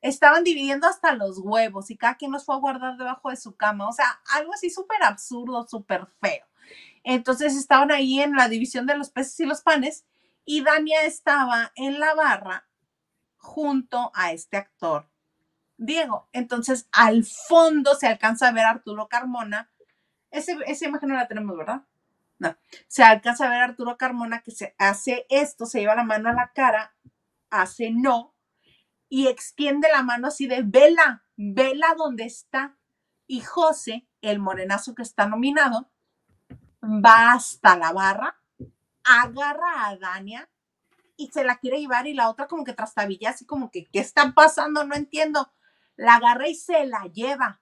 estaban dividiendo hasta los huevos y cada quien los fue a guardar debajo de su cama. O sea, algo así súper absurdo, súper feo. Entonces estaban ahí en la división de los peces y los panes y Dania estaba en la barra junto a este actor Diego. Entonces, al fondo se alcanza a ver a Arturo Carmona. Ese, esa imagen no la tenemos, ¿verdad? No. Se alcanza a ver a Arturo Carmona que se hace esto, se lleva la mano a la cara, hace no, y extiende la mano así de vela, vela donde está. Y José, el morenazo que está nominado, va hasta la barra, agarra a Dania y se la quiere llevar y la otra como que trastabilla, así como que, ¿qué está pasando? No entiendo la agarra y se la lleva.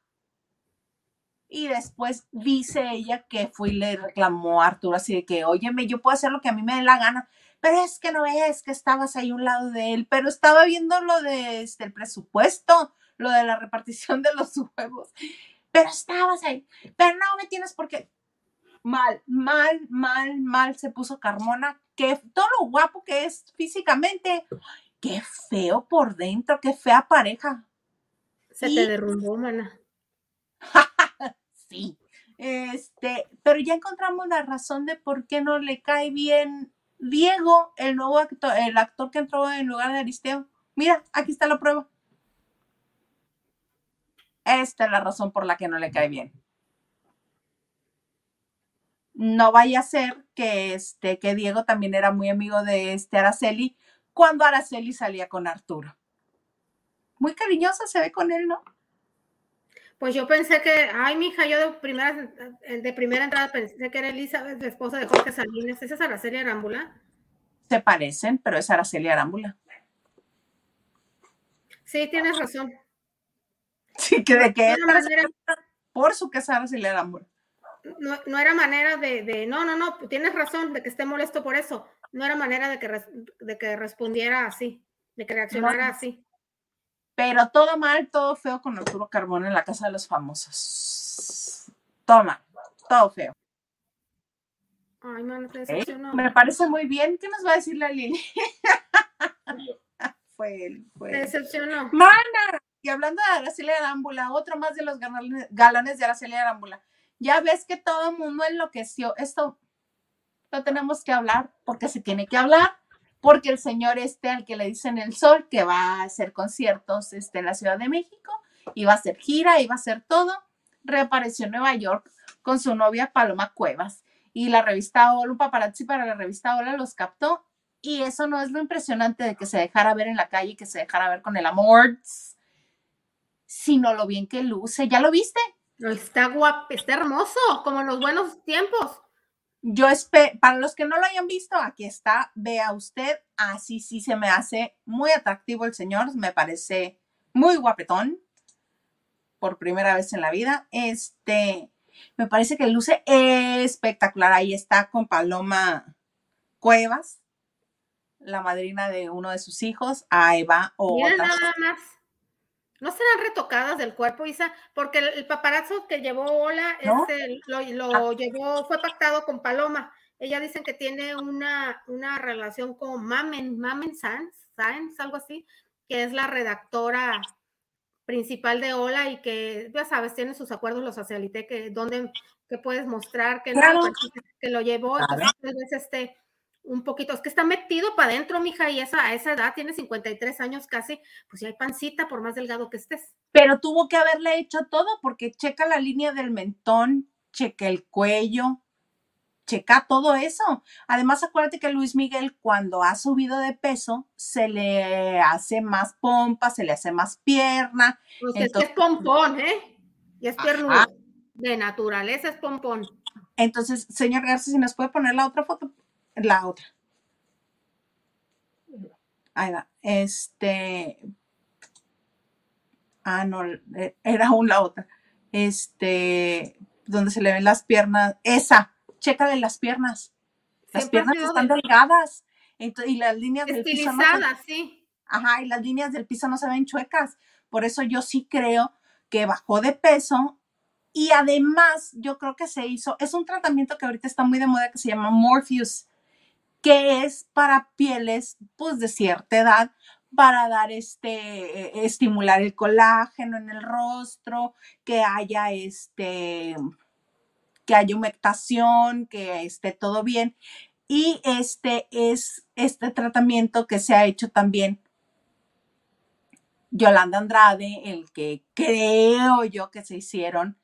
Y después dice ella que fue y le reclamó a Arturo así de que, óyeme, yo puedo hacer lo que a mí me dé la gana, pero es que no ves que estabas ahí un lado de él, pero estaba viendo lo de este, el presupuesto, lo de la repartición de los huevos, pero estabas ahí, pero no me tienes porque mal, mal, mal, mal se puso Carmona, que todo lo guapo que es físicamente, qué feo por dentro, qué fea pareja. Se te derrumbó, mana. sí. Este, pero ya encontramos la razón de por qué no le cae bien Diego, el nuevo actor, el actor que entró en lugar de Aristeo. Mira, aquí está la prueba. Esta es la razón por la que no le cae bien. No vaya a ser que este, que Diego también era muy amigo de este Araceli cuando Araceli salía con Arturo muy cariñosa se ve con él, ¿no? Pues yo pensé que, ay, mija, yo de primera, de primera entrada pensé que era Elizabeth, la esposa de Jorge Salinas. ¿Esa es Araceli Arámbula? Se parecen, pero es Araceli Arámbula. Sí, tienes razón. Sí, que de que por su que es Araceli Arámbula. No, era manera de, de, no, no, no, tienes razón de que esté molesto por eso. No era manera de que, de que respondiera así, de que reaccionara así. Pero todo mal, todo feo con Arturo Carbón en la casa de los famosos. Todo mal, todo feo. Ay, man, Me parece muy bien. ¿Qué nos va a decir la Lili? fue él, fue decepcionó. Mana. Y hablando de Araceli Arámbula, otro más de los galones de Araceli Arámbula. Ya ves que todo el mundo enloqueció. Esto lo tenemos que hablar porque se tiene que hablar porque el señor este al que le dicen el sol, que va a hacer conciertos este, en la Ciudad de México, va a hacer gira, va a hacer todo, reapareció en Nueva York con su novia Paloma Cuevas. y la revista Hola, un paparazzi para la revista Hola los captó y eso no es lo impresionante de que se dejara ver en la calle, que se dejara ver con el amor, sino lo bien que luce. ¿Ya lo viste? Está guapo, está hermoso, como los buenos tiempos. Yo espero, para los que no lo hayan visto, aquí está, vea usted, así sí se me hace muy atractivo el señor, me parece muy guapetón, por primera vez en la vida. Este, me parece que luce espectacular. Ahí está con Paloma Cuevas, la madrina de uno de sus hijos, ahí va nada más. No serán retocadas del cuerpo, Isa, porque el, paparazzo que llevó Ola este, lo, ah. llevó, fue pactado con Paloma. Ella dicen que tiene una, una relación con Mamen, Mamen Sanz, Sanz, algo así, que es la redactora principal de Ola y que, ya sabes, tiene sus acuerdos los socialité, que donde que puedes mostrar que, que lo llevó, entonces este un poquito, es que está metido para adentro, mija, y esa, a esa edad tiene 53 años casi, pues ya hay pancita por más delgado que estés. Pero tuvo que haberle hecho todo porque checa la línea del mentón, checa el cuello, checa todo eso. Además, acuérdate que Luis Miguel cuando ha subido de peso se le hace más pompa, se le hace más pierna. Pues es pompón, ¿eh? Y es piernudo. De naturaleza es pompón. Entonces, señor Garza, si nos puede poner la otra foto, la otra. Ahí va. Este. Ah, no, e, era aún la otra. Este, donde se le ven las piernas. Esa, chécale las piernas. Las piernas están delgadas. y las líneas del piso. No sí. Ajá, y las líneas del piso no se ven chuecas. Por eso yo sí creo que bajó de peso. Y además, yo creo que se hizo, es un tratamiento que ahorita está muy de moda que se llama Morpheus que es para pieles pues de cierta edad para dar este eh, estimular el colágeno en el rostro, que haya este que haya humectación, que esté todo bien. Y este es este tratamiento que se ha hecho también Yolanda Andrade, el que creo yo que se hicieron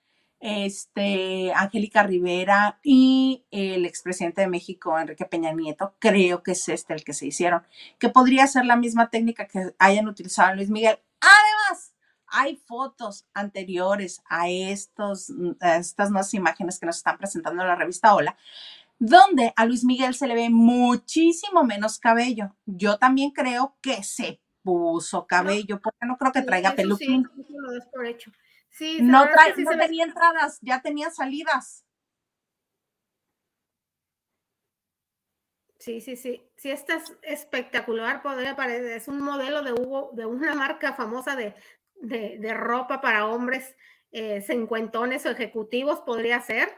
este, Angélica Rivera y el expresidente de México, Enrique Peña Nieto, creo que es este el que se hicieron, que podría ser la misma técnica que hayan utilizado Luis Miguel. Además, hay fotos anteriores a, estos, a estas nuevas imágenes que nos están presentando en la revista Hola, donde a Luis Miguel se le ve muchísimo menos cabello. Yo también creo que se puso cabello, porque no creo que traiga peluquín. No, tenía entradas, ya tenía salidas. Sí, sí, sí. Sí, esta es espectacular, podría parecer. Es un modelo de Hugo, de una marca famosa de, ropa para hombres eh, cincuentones o ejecutivos, podría ser.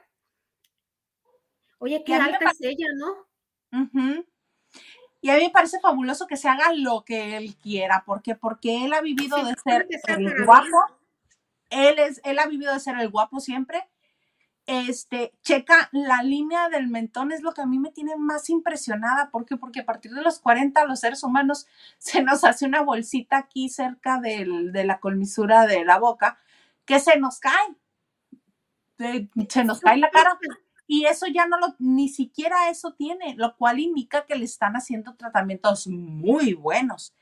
Oye, qué alta es ella, ¿no? Y a mí me parece fabuloso que se haga lo que él quiera, porque porque él ha vivido de ser el guapo, él es, él ha vivido de ser el guapo siempre. Este, checa, la línea del mentón es lo que a mí me tiene más impresionada. ¿Por qué? Porque a partir de los 40 los seres humanos se nos hace una bolsita aquí cerca de la colmisura de la boca que se nos cae. se nos cae la cara y eso ya no lo, ni siquiera eso tiene, lo cual indica que le están haciendo tratamientos muy buenos.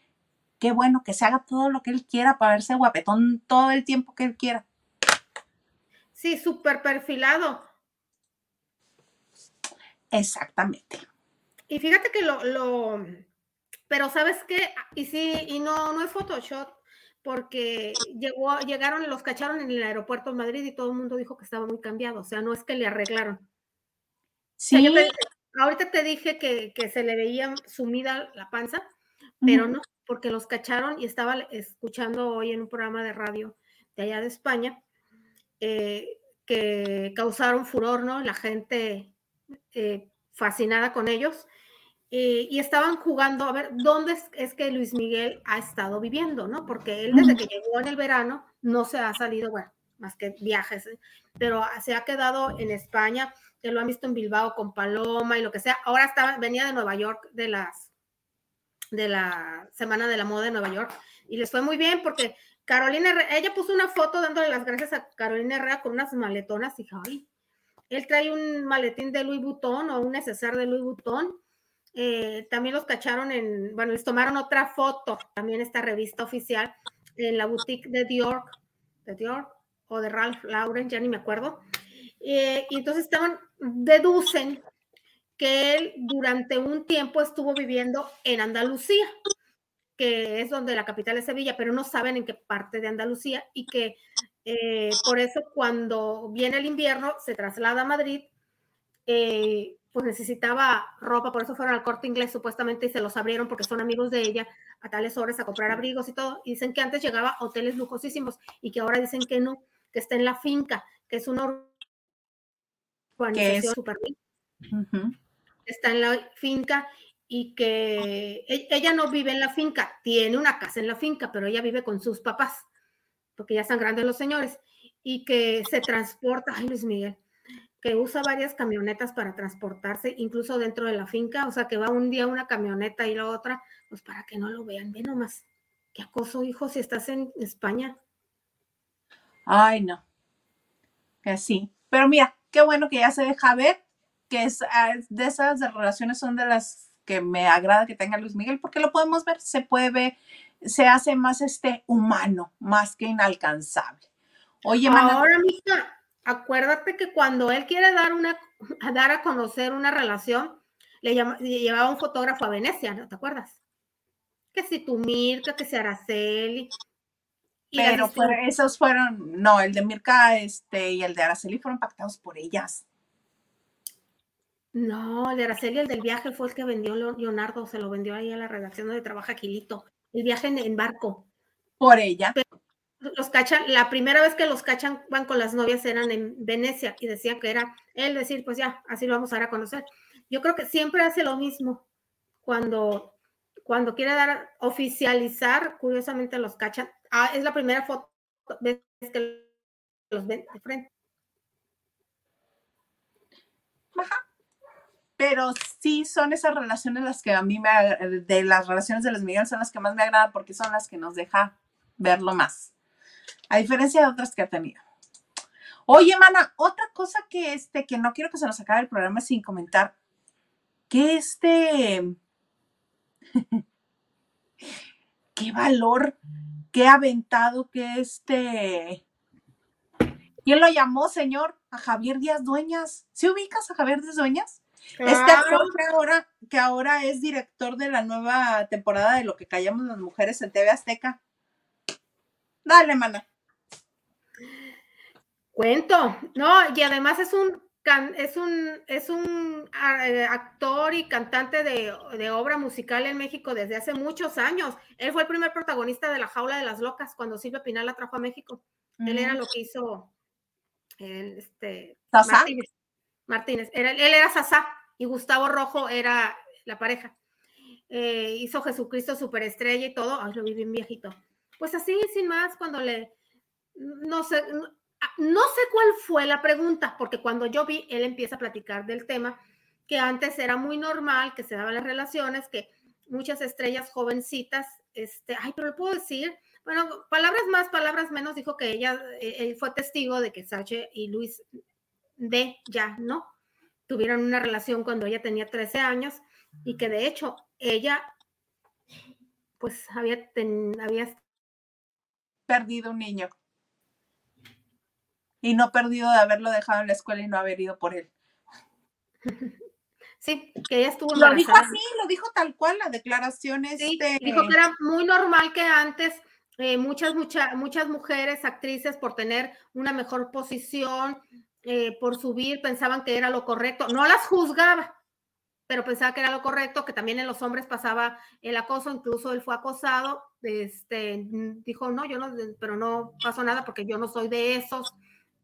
Qué bueno que se haga todo lo que él quiera para verse guapetón todo el tiempo que él quiera. Sí, súper perfilado. Exactamente. Y fíjate que lo, lo, pero sabes qué, y sí, y no, no es Photoshop, porque llegó, llegaron, los cacharon en el aeropuerto de Madrid y todo el mundo dijo que estaba muy cambiado, o sea, no es que le arreglaron. Sí. ahorita te dije que, se le veía sumida la panza, pero no, porque los cacharon y estaba escuchando hoy en un programa de radio de allá de España eh, que causaron furor, ¿no? La gente eh, fascinada con ellos. Eh, y estaban jugando a ver dónde es, que Luis Miguel ha estado viviendo, ¿no? Porque él desde que llegó en el verano no se ha salido, bueno, más que viajes, pero se ha quedado en España, que lo han visto en Bilbao con Paloma y lo que sea. Ahora estaba, venía de Nueva York de las de la Semana de la Moda de Nueva York y les fue muy bien porque Carolina, ella puso una foto dándole las gracias a Carolina Herrera con unas maletonas y ay, él trae un maletín de Louis Vuitton o un neceser de Louis Vuitton. Eh, también los cacharon en, bueno, les tomaron otra foto, también esta revista oficial, en la boutique de Dior, de Dior o de Ralph Lauren, ya ni me acuerdo. Eh, y entonces estaban, deducen que él durante un tiempo estuvo viviendo en Andalucía, que es donde la capital es Sevilla, pero no saben en qué parte de Andalucía y que eh, por eso cuando viene el invierno se traslada a Madrid, eh, pues necesitaba ropa, por eso fueron al corte inglés supuestamente y se los abrieron porque son amigos de ella a tales horas a comprar abrigos y todo. Y dicen que antes llegaba a hoteles lujosísimos y que ahora dicen que no, que está en la finca, que es una organización súper Está en la finca y que e, ella no vive en la finca, tiene una casa en la finca, pero ella vive con sus papás porque ya están grandes los señores, y que se transporta, ay Luis Miguel, que usa varias camionetas para transportarse, incluso dentro de la finca, o sea, que va un día una camioneta y la otra, pues para que no lo vean, ve nomás, qué acoso, hijo, si estás en España. Ay, no, que sí, pero mira, qué bueno que ya se deja ver, que es ah, de esas relaciones son de las que me agrada que tenga Luis Miguel, porque lo podemos ver, se puede ver se hace más este humano, más que inalcanzable. Oye, ahora, mija, acuérdate que cuando él quiere dar una, dar a conocer una relación, le, llevaba un fotógrafo a Venecia, ¿no te acuerdas? Que si tu Mirka, que si Araceli. Pero esos fueron, no, el de Mirka este, y el de Araceli fueron pactados por ellas. No, el de Araceli, el del viaje, fue el que vendió Leonardo, se lo vendió ahí a la redacción donde trabaja Quilito el viaje en, barco. Por ella. los cachan, la primera vez que los cachan van con las novias eran en Venecia y decían que era él decir, pues ya, así lo vamos a dar a conocer. Yo creo que siempre hace lo mismo cuando, cuando quiere dar, oficializar, curiosamente los cachan. Ah, es la primera foto que los ven de frente. Ajá pero sí son esas relaciones las que a mí me, de las relaciones de los millones son las que más me agradan porque son las que nos deja verlo más, a diferencia de otras que ha tenido. Oye, mana, otra cosa que este, que no quiero que se nos acabe el programa sin comentar, que este, qué valor, qué aventado, que este, ¿quién lo llamó, señor? A Javier Díaz Dueñas. ¿Sí ubicas a Javier Díaz Dueñas? Este actor que ahora, que ahora es director de la nueva temporada de Lo que callamos las mujeres en TV Azteca. Dale, mana. Cuento, no, y además es un es un, es un eh, actor y cantante de, obra musical en México desde hace muchos años. Él fue el primer protagonista de La Jaula de las Locas cuando Silvia Pinal la trajo a México. Él era lo que hizo este, Martínez. Era, él era Sasá y Gustavo Rojo era la pareja. Eh, hizo Jesucristo superestrella y todo. Ay, lo vi bien viejito. Pues así, sin más, cuando le. No sé, no sé cuál fue la pregunta, porque cuando yo vi, él empieza a platicar del tema, que antes era muy normal, que se daban las relaciones, que muchas estrellas jovencitas, este, ay, pero le puedo decir, bueno, palabras más, palabras menos, dijo que ella, eh, él fue testigo de que Sache y Luis de ya, ¿no? Tuvieron una relación cuando ella tenía 13 años y que de hecho ella, pues había, había perdido un niño. Y no perdido de haberlo dejado en la escuela y no haber ido por él. Sí, que ella estuvo Lo dijo así, lo dijo tal cual, la declaración sí, Dijo que era muy normal que antes eh, muchas, muchas, muchas mujeres, actrices, por tener una mejor posición, eh, por subir, pensaban que era lo correcto. No las juzgaba, pero pensaba que era lo correcto, que también en los hombres pasaba el acoso, incluso él fue acosado. Este, dijo, no, yo no, pero no pasó nada porque yo no soy de esos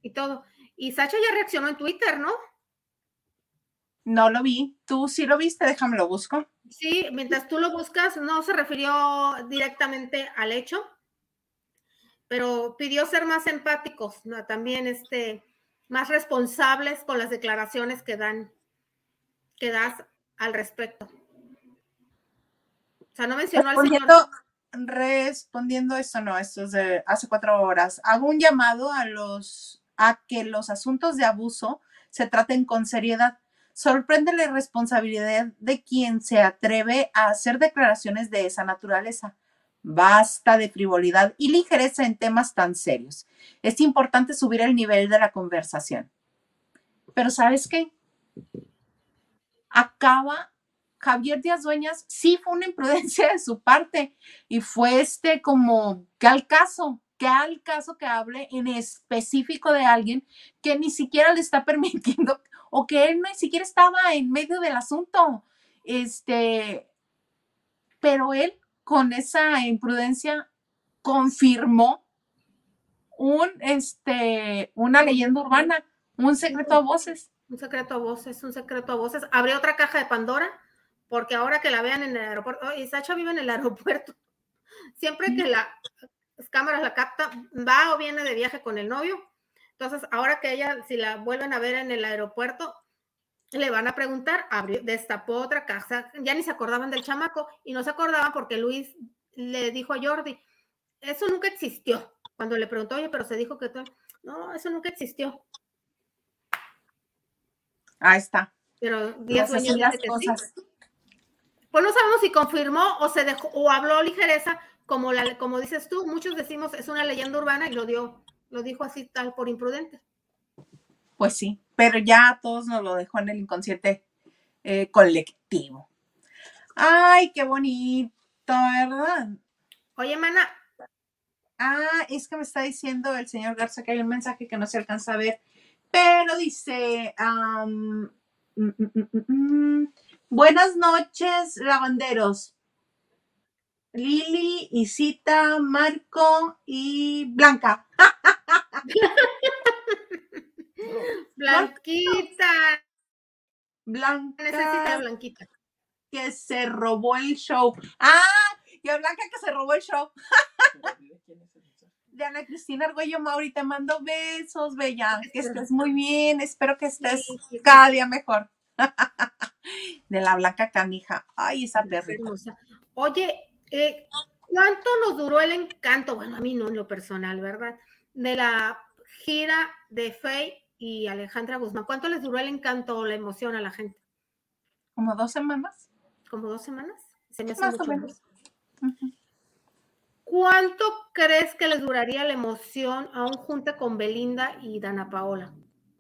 y todo. Y Sacha ya reaccionó en Twitter, ¿no? No lo vi. ¿Tú sí lo viste? Déjame lo busco. Sí, mientras tú lo buscas, no se refirió directamente al hecho, pero pidió ser más empáticos, ¿no? También este, más responsables con las declaraciones que dan, que das al respecto. O sea, no mencionó al. Respondiendo esto, no, esto es de hace cuatro horas. Hago un llamado a los a que los asuntos de abuso se traten con seriedad. Sorprende la irresponsabilidad de quien se atreve a hacer declaraciones de esa naturaleza. Basta de frivolidad y ligereza en temas tan serios. Es importante subir el nivel de la conversación. Pero ¿sabes qué? Acaba Javier Díaz Dueñas, sí fue una imprudencia de su parte y fue este como que al caso, que al caso que hable en específico de alguien que ni siquiera le está permitiendo o que él ni siquiera estaba en medio del asunto. Este, pero él con esa imprudencia confirmó un, este, una leyenda urbana, un secreto a voces. Un secreto a voces, un secreto a voces. Abrió otra caja de Pandora, porque ahora que la vean en el aeropuerto, y Sacha vive en el aeropuerto, siempre que la, las cámaras la capta, va o viene de viaje con el novio. Entonces, ahora que ella, si la vuelven a ver en el aeropuerto, le van a preguntar, abrió, destapó otra caja, ya ni se acordaban del chamaco y no se acordaban porque Luis le dijo a Jordi, eso nunca existió. Cuando le preguntó, oye, pero se dijo que todo, no, eso nunca existió. Ahí está. Pero días las cosas. Pues no sabemos si confirmó o se dejó o habló ligereza, como la, como dices tú, muchos decimos es una leyenda urbana y lo dio, lo dijo así tal por imprudente. Pues sí, pero ya todos nos lo dejó en el inconsciente eh, colectivo. Ay, qué bonito, ¿verdad? Oye, mana. Ah, es que me está diciendo el señor Garza que hay un mensaje que no se alcanza a ver, pero dice, mm, mm, mm, buenas noches, lavanderos. Lili, Isita, Marco y Blanca. Blanquita. Blanca. Necesita Blanquita. Que se robó el show. Ah, y a Blanca que se robó el show. de Ana Cristina Argüello Mauri, te mando besos, bella. Que estés muy bien. Espero que estés cada día mejor. de la Blanca Canija. Ay, esa perrita. Oye, eh, ¿cuánto nos duró el encanto? Bueno, a mí no en lo personal, ¿verdad? De la gira de Faye y Alejandra Guzmán. ¿Cuánto les duró el encanto o la emoción a la gente? ¿Como dos semanas? ¿Como dos semanas? Se me Más o menos. ¿Cuánto crees que les duraría la emoción a un junte con Belinda y Dana Paola?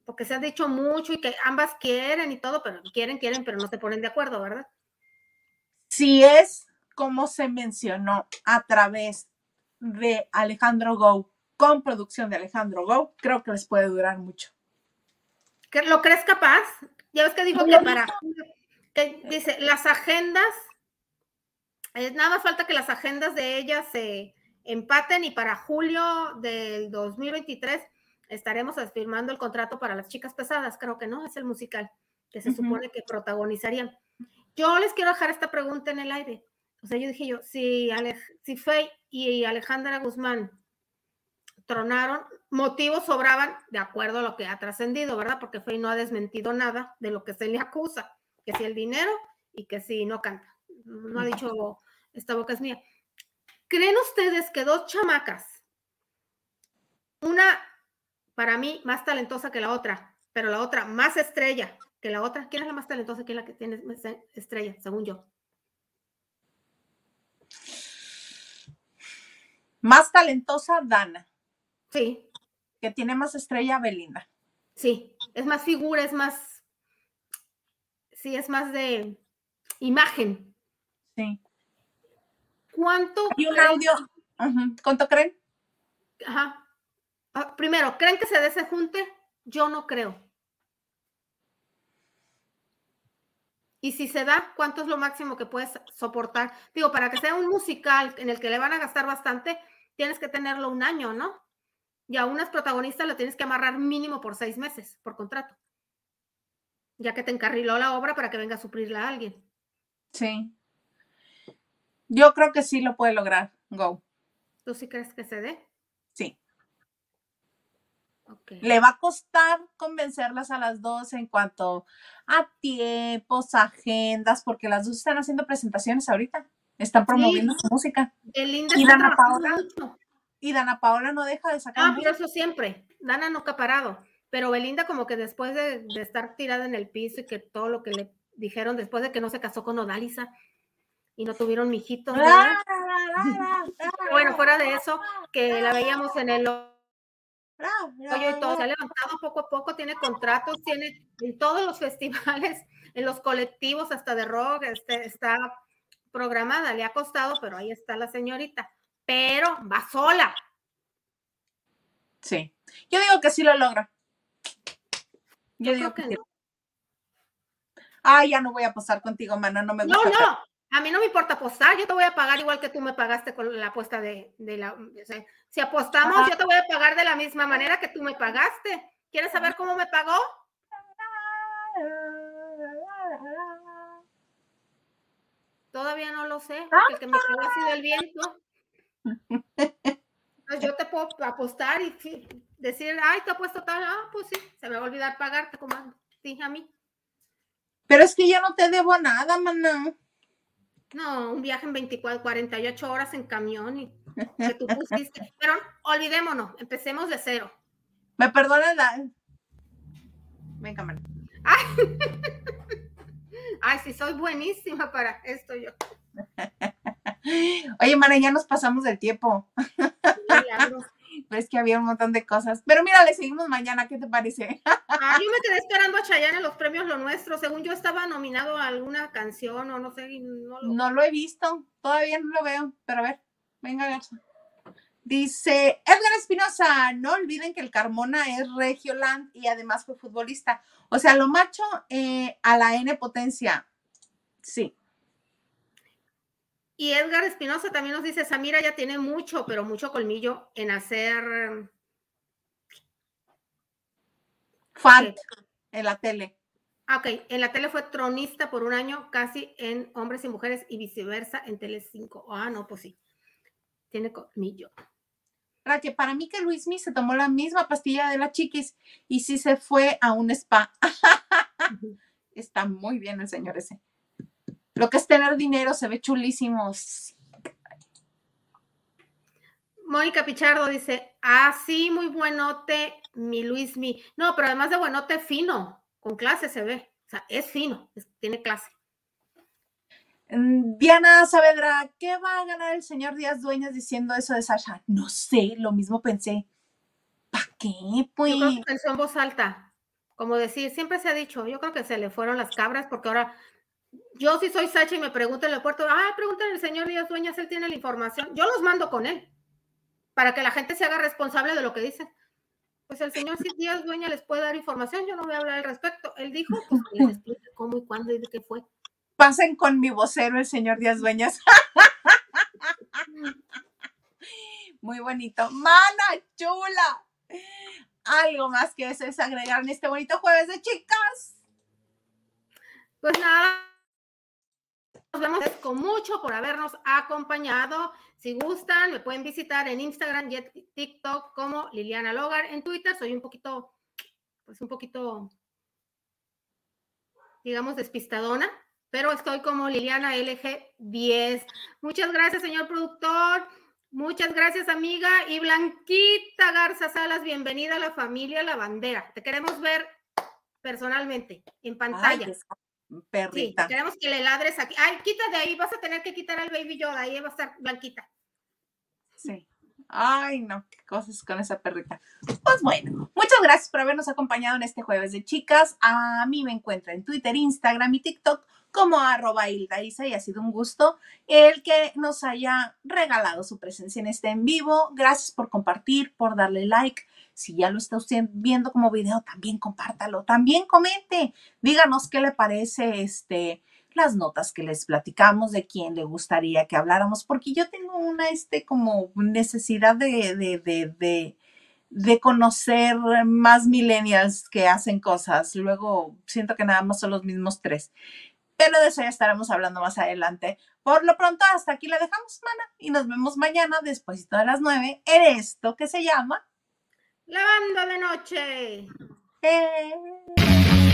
Porque se han dicho mucho y que ambas quieren y todo, pero quieren, quieren, pero no se ponen de acuerdo, ¿verdad? Si es como se mencionó a través de Alejandro Go, con producción de Alejandro Go, creo que les puede durar mucho. ¿Lo crees capaz? Ya ves que dijo que para, que dice, las agendas, eh, nada más falta que las agendas de ellas se empaten y para julio del 2023 estaremos firmando el contrato para las chicas pesadas, creo que no, es el musical que se supone que protagonizarían. Yo les quiero dejar esta pregunta en el aire. O sea, yo dije yo, si, si Faye y Alejandra Guzmán tronaron, motivos sobraban de acuerdo a lo que ha trascendido, ¿verdad? Porque Fey no ha desmentido nada de lo que se le acusa, que si el dinero y que si no canta. No ha dicho, esta boca es mía. ¿Creen ustedes que dos chamacas, una para mí más talentosa que la otra, pero la otra más estrella que la otra, ¿quién es la más talentosa? ¿Quién es la que tiene estrella, según yo? Más talentosa, Dana. Sí. Que tiene más estrella Belinda. Sí, es más figura, es más. Sí, es más de imagen. Sí. ¿Cuánto? Y un audio. ¿Cuánto creen? Ajá. Ah, primero, ¿creen que se dé ese junte? Yo no creo. Y si se da, ¿cuánto es lo máximo que puedes soportar? Digo, para que sea un musical en el que le van a gastar bastante, tienes que tenerlo un año, ¿no? Y a unas protagonistas lo tienes que amarrar mínimo por seis meses por contrato, ya que te encarriló la obra para que venga a suplirla a alguien. Sí. Yo creo que sí lo puede lograr, Go. ¿Tú sí crees que se dé? Sí. Le va a costar convencerlas a las dos en cuanto a tiempos, agendas, porque las dos están haciendo presentaciones ahorita. Están promoviendo su música. y Dana y Dana Paola no deja de sacar. Ah, pero eso siempre. Dana nunca ha parado. pero Belinda como que después de, estar tirada en el piso y que todo lo que le dijeron después de que no se casó con Odalisa y no tuvieron mijitos. bueno, fuera de eso, que la veíamos en el y todo, se ha levantado poco a poco, tiene contratos, tiene en todos los festivales, en los colectivos hasta de rock, este, está programada, le ha costado, pero ahí está la señorita, pero va sola. Sí, yo digo que sí lo logra. Yo, digo que, no. Ay, ya no voy a apostar contigo, mana, no me gusta. No, no, a mí no me importa apostar, yo te voy a pagar igual que tú me pagaste con la apuesta de, la... si apostamos, yo te voy a pagar de la misma manera que tú me pagaste. ¿Quieres saber cómo me pagó? Todavía no lo sé, porque el que me pagó ha sido el viento. Pues yo te puedo apostar y decir, ay, te apuesto tal, ah, pues sí, se me va a olvidar pagarte como dije a mí. Pero es que yo no te debo nada, maná. No, un viaje en 24, 48 horas en camión y que tú pusiste. Pero olvidémonos, empecemos de cero. ¿Me perdonas la...? Venga, man. Ay. Ay, sí, soy buenísima para esto yo. Oye, Mara, ya nos pasamos del tiempo. Ves que había un montón de cosas. Pero mira, le seguimos mañana, ¿qué te parece? Ah, yo me quedé esperando a Chayanne en los premios Lo Nuestro. Según yo estaba nominado a alguna canción o no sé. No lo, no lo he visto, todavía no lo veo. Pero a ver, venga, Garza. Dice Edgar Espinosa, no olviden que el Carmona es Regioland y además fue futbolista. O sea, lo macho eh, a la N potencia. Sí. Y Edgar Espinosa también nos dice, Samira ya tiene mucho, pero mucho colmillo en hacer... Fat en la tele. Ah, ok, en la tele fue tronista por un año, casi en Hombres y Mujeres y viceversa en Tele 5. Ah, no, pues sí. Tiene colmillo. Que para mí que Luismi se tomó la misma pastilla de la chiquis y sí se fue a un spa. Está muy bien el señor ese. Lo que es tener dinero se ve chulísimo. Mónica Pichardo dice, ah, sí, muy buenote, mi Luis, mi. No, pero además de buenote, fino, con clase se ve. O sea, es fino, tiene clase. Mm, Diana Saavedra, ¿qué va a ganar el señor Díaz Dueñas diciendo eso de Sasha? No sé, lo mismo pensé. ¿Para qué? Pues. Yo creo que pensó en voz alta. Como decir, siempre se ha dicho, yo creo que se le fueron las cabras porque ahora yo si soy Sacha y me pregunta en el puerto, ah, pregúntale al señor Díaz Dueñas, él tiene la información. Yo los mando con él, para que la gente se haga responsable de lo que dicen. Pues el señor Díaz Dueña les puede dar información, yo no voy a hablar al respecto. Él dijo, pues les explique cómo y cuándo y de qué fue. Pasen con mi vocero, el señor Díaz Dueñas. Muy bonito. Mana chula. Algo más que es agregar en este bonito jueves de chicas. Pues nada, nos vemos con mucho por habernos acompañado. Si gustan, me pueden visitar en Instagram y TikTok como Liliana Logar. En Twitter soy un poquito, pues un poquito, digamos, despistadona, pero estoy como Liliana LG10. Muchas gracias, señor productor. Muchas gracias, amiga. Y Blanquita Garza Salas, bienvenida a la familia La Bandera. Te queremos ver personalmente, en pantalla perrita. Sí, queremos que le ladres aquí. Ay, quita de ahí, vas a tener que quitar al baby Yoda, ahí va a estar blanquita. Sí. Ay, no, qué cosas con esa perrita. Pues bueno, muchas gracias por habernos acompañado en este jueves de chicas. A mí me encuentra en Twitter, Instagram y TikTok como arroba Hilda Isa y ha sido un gusto el que nos haya regalado su presencia en este en vivo. Gracias por compartir, por darle like, si ya lo está usted viendo como video, también compártalo, también comente, díganos qué le parece este las notas que les platicamos de quién le gustaría que habláramos, porque yo tengo una este como necesidad de, de, de, de, conocer más millennials que hacen cosas. Luego siento que nada más son los mismos tres. Pero de eso ya estaremos hablando más adelante. Por lo pronto, hasta aquí la dejamos, mana, y nos vemos mañana después de las nueve en esto que se llama Lavando de noche. Eh.